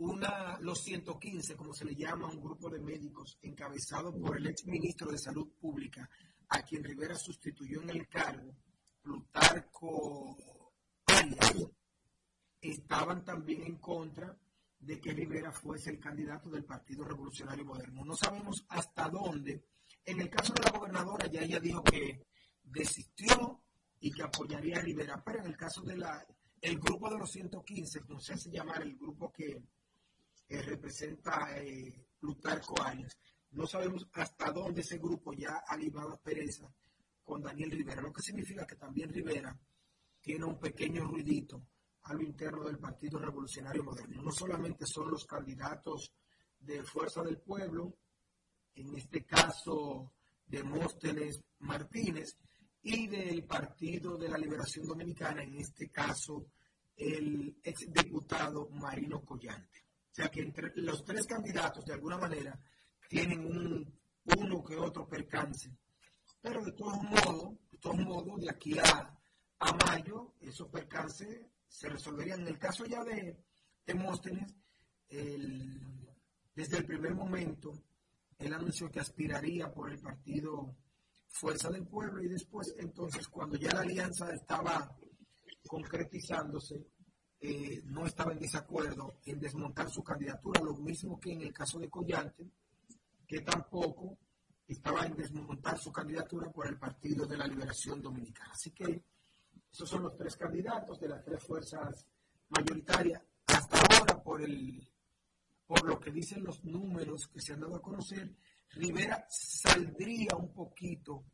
una, los 115, como se le llama, un grupo de médicos encabezado por el ex ministro de Salud Pública, a quien Rivera sustituyó en el cargo, Plutarco Arias, estaban también en contra de que Rivera fuese el candidato del Partido Revolucionario Moderno. No sabemos hasta dónde en el caso de la gobernadora, ya ella dijo que desistió y que apoyaría a Rivera, pero en el caso de la el grupo de los 115, como se hace llamar el grupo que representa eh, Plutarco Arias, no sabemos hasta dónde ese grupo ya ha librado pereza con Daniel Rivera, lo que significa que también Rivera tiene un pequeño ruidito a lo interno del Partido Revolucionario Moderno. No solamente son los candidatos de Fuerza del Pueblo, en este caso Demóstenes Martínez, y del Partido de la Liberación Dominicana, en este caso el exdiputado Marino Collante. O sea que entre los tres candidatos, de alguna manera, tienen un, uno que otro percance. Pero de todos modos, de todos modos, de aquí a, a mayo, esos percances se resolverían. En el caso ya de Demóstenes, desde el primer momento, él anunció que aspiraría por el partido Fuerza del Pueblo y después, entonces, cuando ya la alianza estaba concretizándose, eh, no estaba en desacuerdo en desmontar su candidatura, lo mismo que en el caso de Collante, que tampoco estaba en desmontar su candidatura por el Partido de la Liberación Dominicana. Así que esos son los tres candidatos de las tres fuerzas mayoritarias. Hasta ahora, por, el, por lo que dicen los números que se han dado a conocer, Rivera saldría un poquito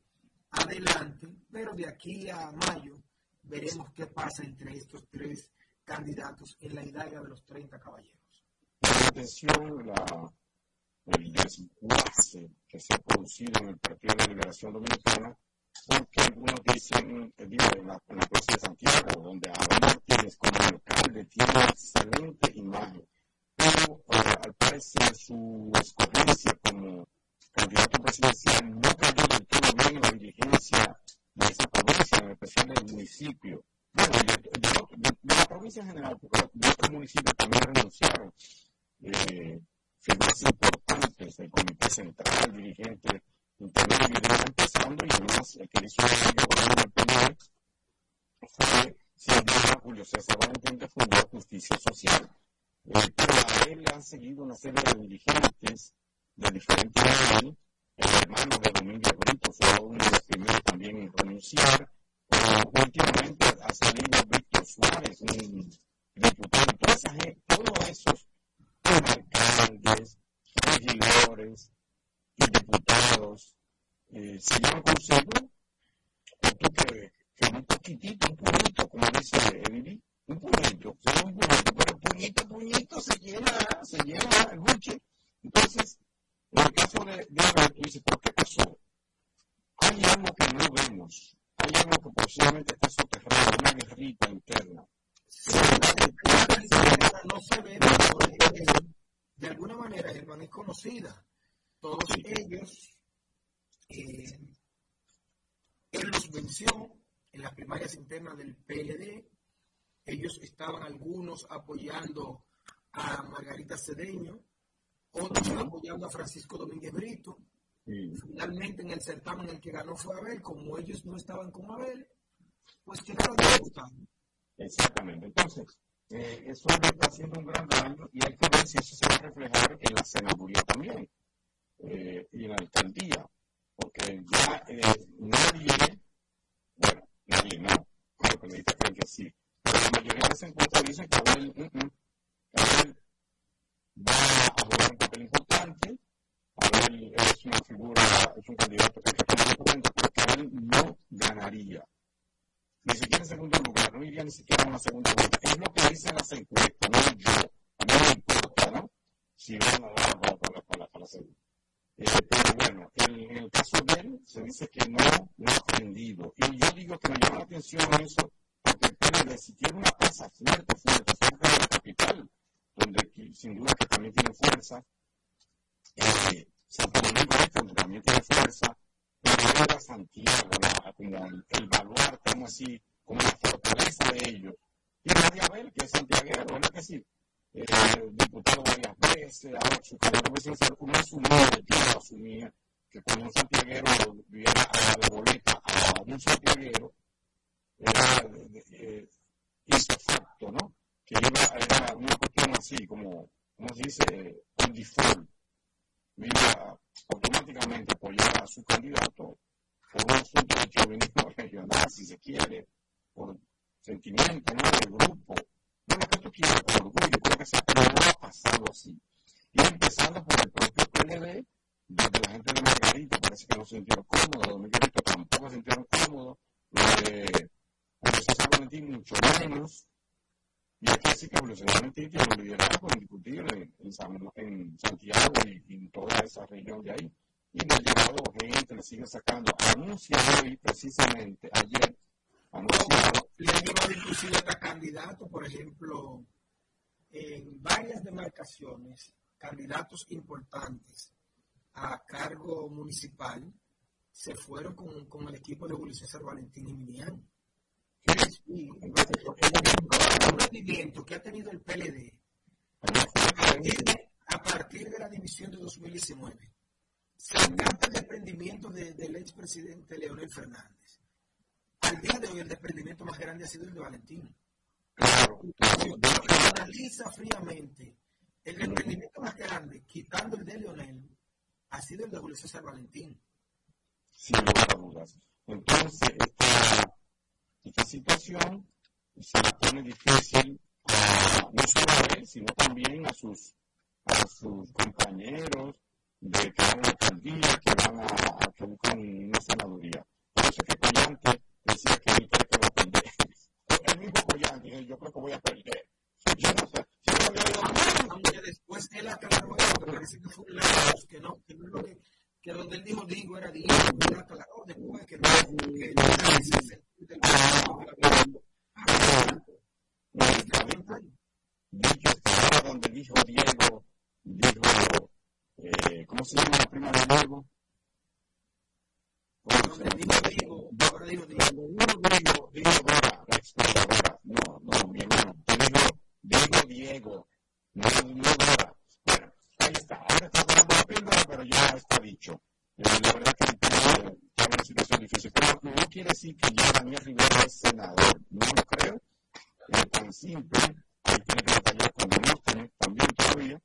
adelante, pero de aquí a mayo veremos qué pasa entre estos tres candidatos en la hidalga de los 30 caballeros. La atención, la, el desguace que se ha producido en el Partido de Liberación Dominicana, porque algunos dicen, eh, digo, en la, en la provincia de Santiago, donde Aaron Martínez como alcalde tiene excelente imagen, pero eh, al parecer su escogencia como candidato presidencial no cayó del todo bien en la dirigencia de esa provincia, en especial del municipio. Bueno, de, la provincia en general, porque de otros municipios también renunciaron. Eh, figuras importantes del Comité Central, dirigente intermedio, de empezando y además el que hizo el PNV fue duda Julio César Valentín que fundó Justicia Social. Eh, pero a él han seguido una serie de dirigentes de diferente nivel. El hermano de Domingo Brito fue uno de los primeros también en renunciar. Últimamente ha salido Víctor Suárez, un diputado, toda esa gente, todos esos alcaldes, regidores y diputados eh, se llevan consigo, esto que, que un poquitito, un puñito, como dice Emily, un puñito, un puñito, pero puñito, puñito se llena, se llena el buche. Entonces, en el caso de, de Alberto, dice, ¿por qué pasó? Hay algo que no vemos, hay algo que posiblemente está soterrado, una guerrita interna. no se ve, de alguna manera Germán es conocida. Todos ellos, eh, él los venció en las primarias internas del PLD. Ellos estaban algunos apoyando a Margarita Cedeño, otros apoyando a Francisco Domínguez Brito. Finalmente, en el certamen el que ganó fue Abel, como ellos no estaban con Abel, pues quedaron disgustados. Exactamente. Entonces, eh, eso está haciendo un gran daño y hay que ver si eso se va a reflejar en la senaduría también eh, y en la alcaldía, porque ya eh, nadie, bueno, nadie no, los periodistas creen que sí, pero la mayoría de las encuestas dicen que Abel, mm, mm, Abel va a jugar un papel importante. Abel es una figura, es un candidato que en cuenta porque Abel no ganaría. Ni siquiera en segundo lugar, no iría ni siquiera a una segunda vuelta. Es lo que dicen las encuestas, no yo. A mí me importa, ¿no? Si van a dar para, para, para, para la segunda. Eh, pero bueno, en, el caso de él se dice que no, no ha aprendido. Y yo digo que me llama la atención eso, porque el PLD, si tiene una plaza fuerte, fuerte, fuerte de la capital, donde sin duda que también tiene fuerza. Eh, Santo Domingo Este, donde también tiene fuerza. Pero era Santiago, la, como el, el baluarte, aún así, como la fortaleza de ellos. Y María Abel, que es santiaguero, ¿verdad que sí? Eh, diputado varias veces, ahora su carrera presidencial, uno asumía, el tío asumía, que cuando un santiaguero viera a la boleta a un santiaguero, era, eh, hizo facto, ¿no? que iba, era una cuestión así, como, como se dice, un default. mira automáticamente apoyar a su candidato por un asunto de chauvinismo regional, si se quiere, por sentimiento, ¿no? De grupo, no lo que tú quieras, por orgullo, creo que sea, pero no ha pasado así. Y empezando por el propio PLD, donde la gente de Margarita parece que no se sintieron cómodos, los Miguelito tampoco se sintieron cómodos, los de José San Valentín mucho menos, y aquí sí que evolucionalmente tiene un liderazgo indiscutible en, en Santiago y, en toda esa región de ahí. Y le ha llevado gente, le sigue sacando. Anuncia hoy, precisamente, ayer, anunciado. Le ha llevado inclusive hasta candidatos, por ejemplo, en varias demarcaciones, candidatos importantes a cargo municipal se fueron con, con el equipo de Julio César Valentín y Minian. Sí, el rendimiento que ha tenido el PLD a partir de la división de 2019, sacando el desprendimiento de, del expresidente Leonel Fernández. Al día de hoy el desprendimiento más grande ha sido el de Valentín. Si analiza fríamente el desprendimiento más grande, quitando el de Leonel, ha sido el de Julio César Valentín. Sin lugar a dudas. Entonces, esta, esta situación se le pone difícil a, no solo a él, sino también a sus, a sus compañeros de que van a la alcaldía, que van a, a que una senaduría. Por eso es que Collante decía que él cree que va a perder. El mismo Collante, yo creo que voy a perder. Yo no sé, aunque después él aclaró que parece que fue un lapsus, que no, que no es lo que, que donde él dijo digo era digo, él aclaró después que no, que no era ese sentido del Dicho está donde dijo Diego, dijo, eh, ¿cómo se llama la prima de Diego? Donde dijo Diego, ahora dijo Diego. Digo, la no, no, mi hermano, te digo, digo Diego, no, no Dora. Bueno, ahí está, ahora está dando la píldora, pero ya está dicho. Eh, la verdad que está en una situación difícil, pero no quiere decir que ya Daniel Rivera es senador, no lo creo, es tan simple, hay que batallar con Demóstenes también todavía,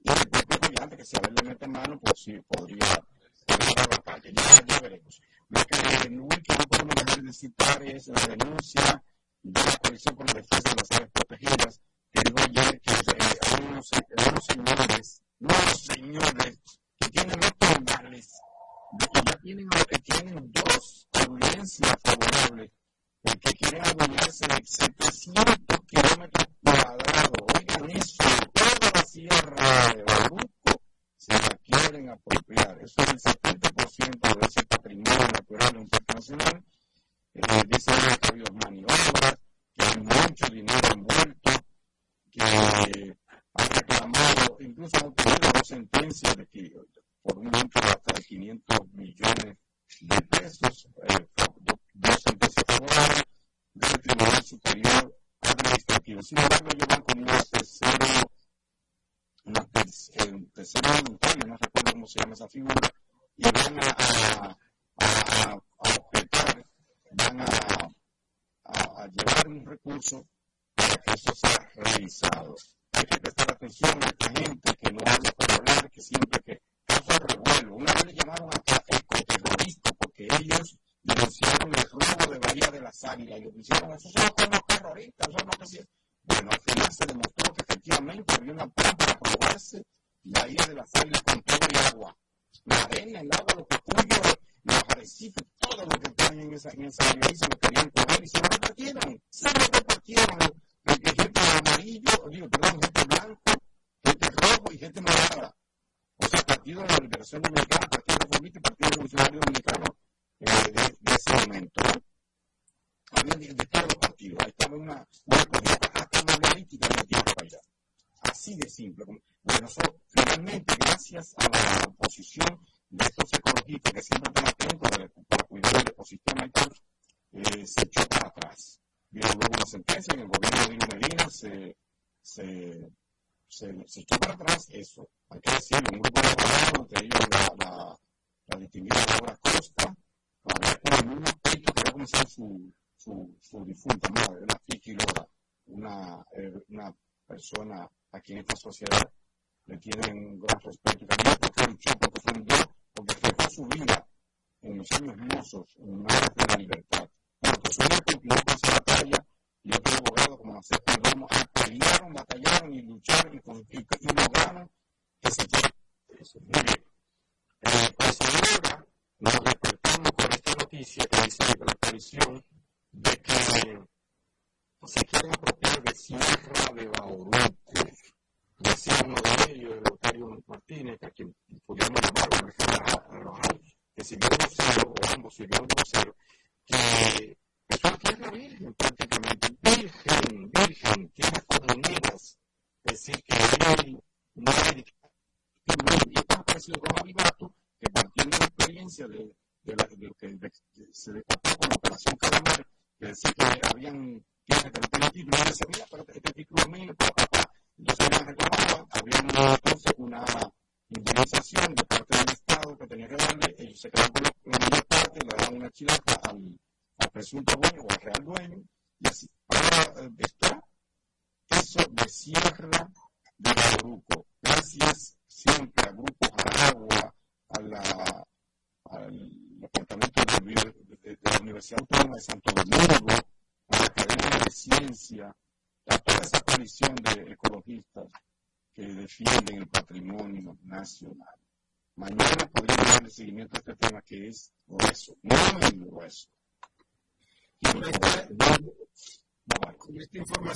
y el propio gigante que si a él le mete mano, pues sí, podría, podría dar batalla, ya, ya veremos. Lo que, que no podemos dejar de citar es la denuncia de la Coalición por la Defensa de las Áreas Protegidas, que dijo ayer que eh, hay unos, unos señores, unos señores que tienen de que ya tienen, tienen dos audiencias favorables que quieren adueñarse de 700 kilómetros cuadrados. Oigan eso, toda la sierra de Baruco se la quieren apropiar. Eso es el 70% de ese patrimonio natural internacional. Eh, dicen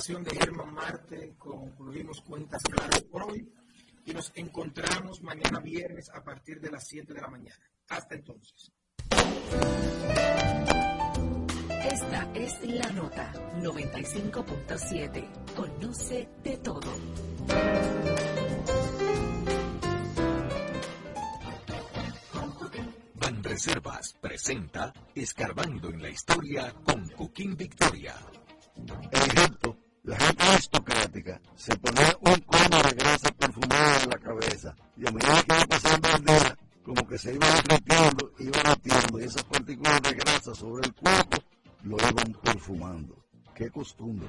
de Germán Marte concluimos cuentas claras por hoy y nos encontramos mañana viernes a partir de las 7 de la mañana. Hasta entonces. Esta es la nota 95.7. Conoce de todo. Van Reservas presenta Escarbando en la Historia con Coquín Victoria. El ejemplo la gente aristocrática se ponía un cono de grasa perfumada en la cabeza y a medida que iba pasando el día, como que se iba derritiendo, iba batiendo y esas partículas de grasa sobre el cuerpo lo iban perfumando. ¡Qué costumbre!